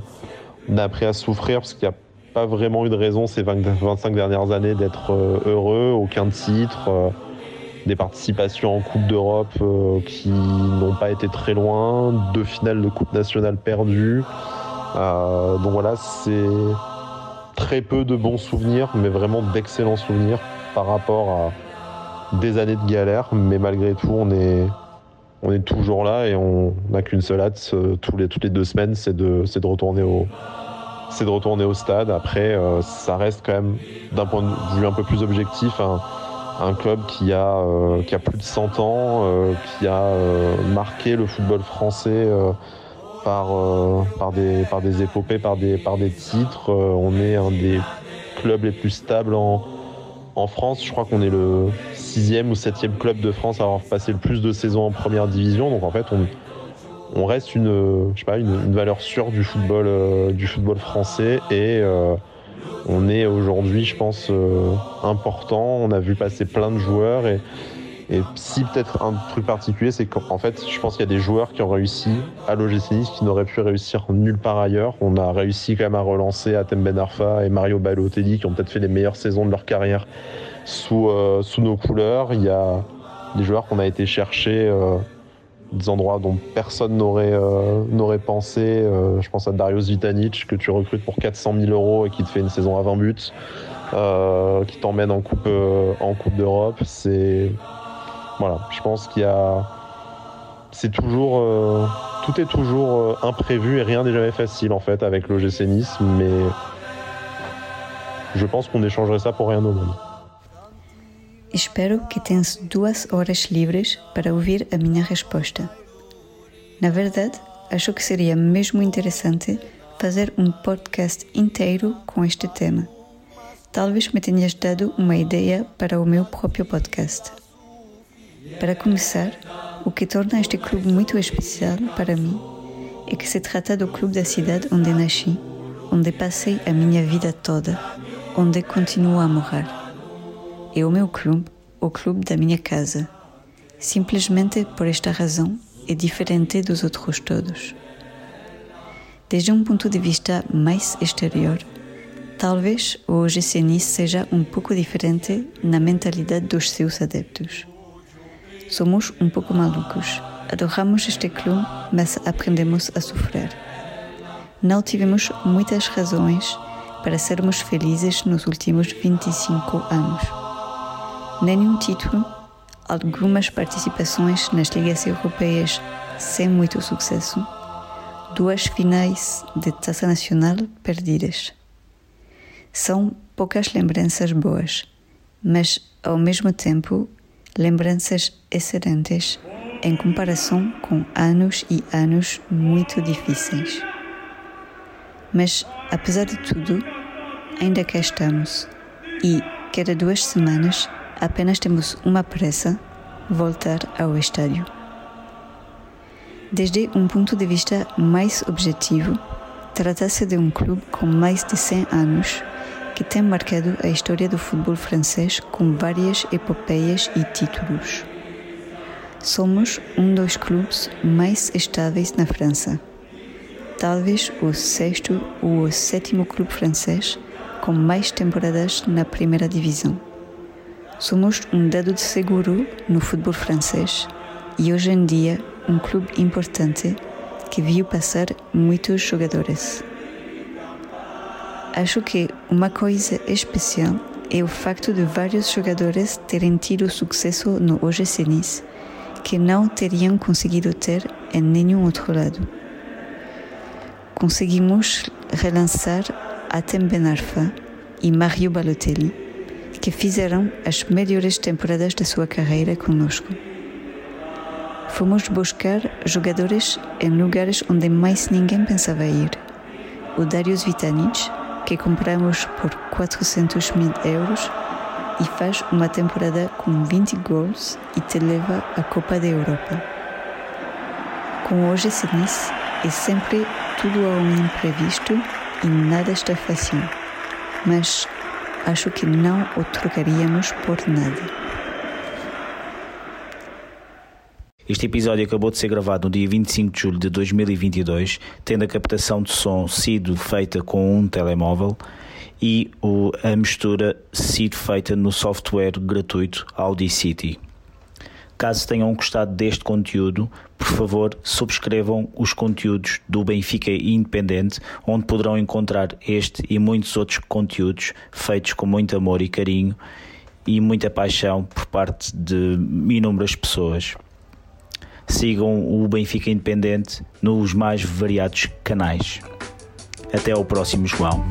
[SPEAKER 3] on a appris à souffrir parce qu'il n'y a pas vraiment eu de raison ces 25 dernières années d'être euh, heureux. Aucun titre. Euh, des participations en Coupe d'Europe euh, qui n'ont pas été très loin, deux finales de Coupe nationale perdues. donc voilà, c'est très peu de bons souvenirs, mais vraiment d'excellents souvenirs par rapport à, des années de galère, mais malgré tout, on est, on est toujours là et on n'a qu'une seule hâte tous les, toutes les deux semaines, c'est de, de, retourner au, de retourner au stade. Après, euh, ça reste quand même, d'un point de vue un peu plus objectif, un, un club qui a, euh, qui a plus de 100 ans, euh, qui a marqué le football français par, par, des, par des épopées, par des, par des titres. on est un des clubs les plus stables en, en France. Je crois qu'on est le sixième ou septième club de France à avoir passé le plus de saisons en première division. Donc en fait, on, reste une, je sais pas, une, valeur sûre du football, euh, du football français et euh, on est aujourd'hui, je pense, euh, important. On a vu passer plein de joueurs et, et si peut-être un truc particulier, c'est qu'en fait, je pense qu'il y a des joueurs qui ont réussi à l'OGC Nice qui n'auraient pu réussir nulle part ailleurs. On a réussi quand même à relancer Atem Ben Arfa et Mario Balotelli qui ont peut-être fait les meilleures saisons de leur carrière sous, euh, sous nos couleurs. Il y a des joueurs qu'on a été chercher euh, des endroits dont personne n'aurait euh, n'aurait pensé. je pense à Darius Vitanic que tu recrutes pour 400 000 euros et qui te fait une saison à 20 buts, qui t'emmène en coupe en coupe d'Europe. C'est voilà, je pense qu'il y a c'est toujours tout est toujours imprévu et rien n'est jamais facile en fait avec l'OGC Nice, mais je pense qu'on échangerait ça pour rien au monde.
[SPEAKER 4] Espero que tens duas horas livres para ouvir a minha resposta. Na verdade, acho que seria mesmo interessante fazer um podcast inteiro com este tema. Talvez me tenhas dado uma ideia para o meu próprio podcast. Para começar, o que torna este clube muito especial para mim é que se trata do clube da cidade onde nasci, onde passei a minha vida toda, onde continuo a morar. É o meu clube, o clube da minha casa. Simplesmente por esta razão é diferente dos outros todos. Desde um ponto de vista mais exterior, talvez o OGC Nice seja um pouco diferente na mentalidade dos seus adeptos. Somos um pouco malucos. Adoramos este clube, mas aprendemos a sofrer. Não tivemos muitas razões para sermos felizes nos últimos 25 anos. Nenhum título, algumas participações nas ligas europeias sem muito sucesso, duas finais de taça nacional perdidas. São poucas lembranças boas, mas ao mesmo tempo lembranças excelentes em comparação com anos e anos muito difíceis. Mas, apesar de tudo, ainda cá estamos e, cada duas semanas, apenas temos uma pressa: voltar ao estádio. Desde um ponto de vista mais objetivo, trata-se de um clube com mais de 100 anos que tem marcado a história do futebol francês com várias epopeias e títulos. Somos um dos clubes mais estáveis na França. Talvez o sexto ou o sétimo clube francês com mais temporadas na primeira divisão. Somos um dado de seguro no futebol francês e hoje em dia um clube importante que viu passar muitos jogadores. Acho que uma coisa especial é o facto de vários jogadores terem tido sucesso no OGC Nice que não teriam conseguido ter em nenhum outro lado. Conseguimos relançar Atem Ben Arfa e Mario Balotelli, que fizeram as melhores temporadas da sua carreira conosco. Fomos buscar jogadores em lugares onde mais ninguém pensava ir. O Darius Vitanic, que compramos por 400 mil euros e faz uma temporada com 20 gols e te leva à Copa da Europa. Com OGC Nice é sempre tudo a um imprevisto e nada está fácil, mas acho que não o trocaríamos por nada.
[SPEAKER 1] Este episódio acabou de ser gravado no dia 25 de julho de 2022, tendo a captação de som sido feita com um telemóvel e o, a mistura sido feita no software gratuito Audacity. Caso tenham gostado deste conteúdo, por favor, subscrevam os conteúdos do Benfica Independente, onde poderão encontrar este e muitos outros conteúdos feitos com muito amor e carinho e muita paixão por parte de inúmeras pessoas. Sigam o Benfica Independente nos mais variados canais. Até ao próximo, João.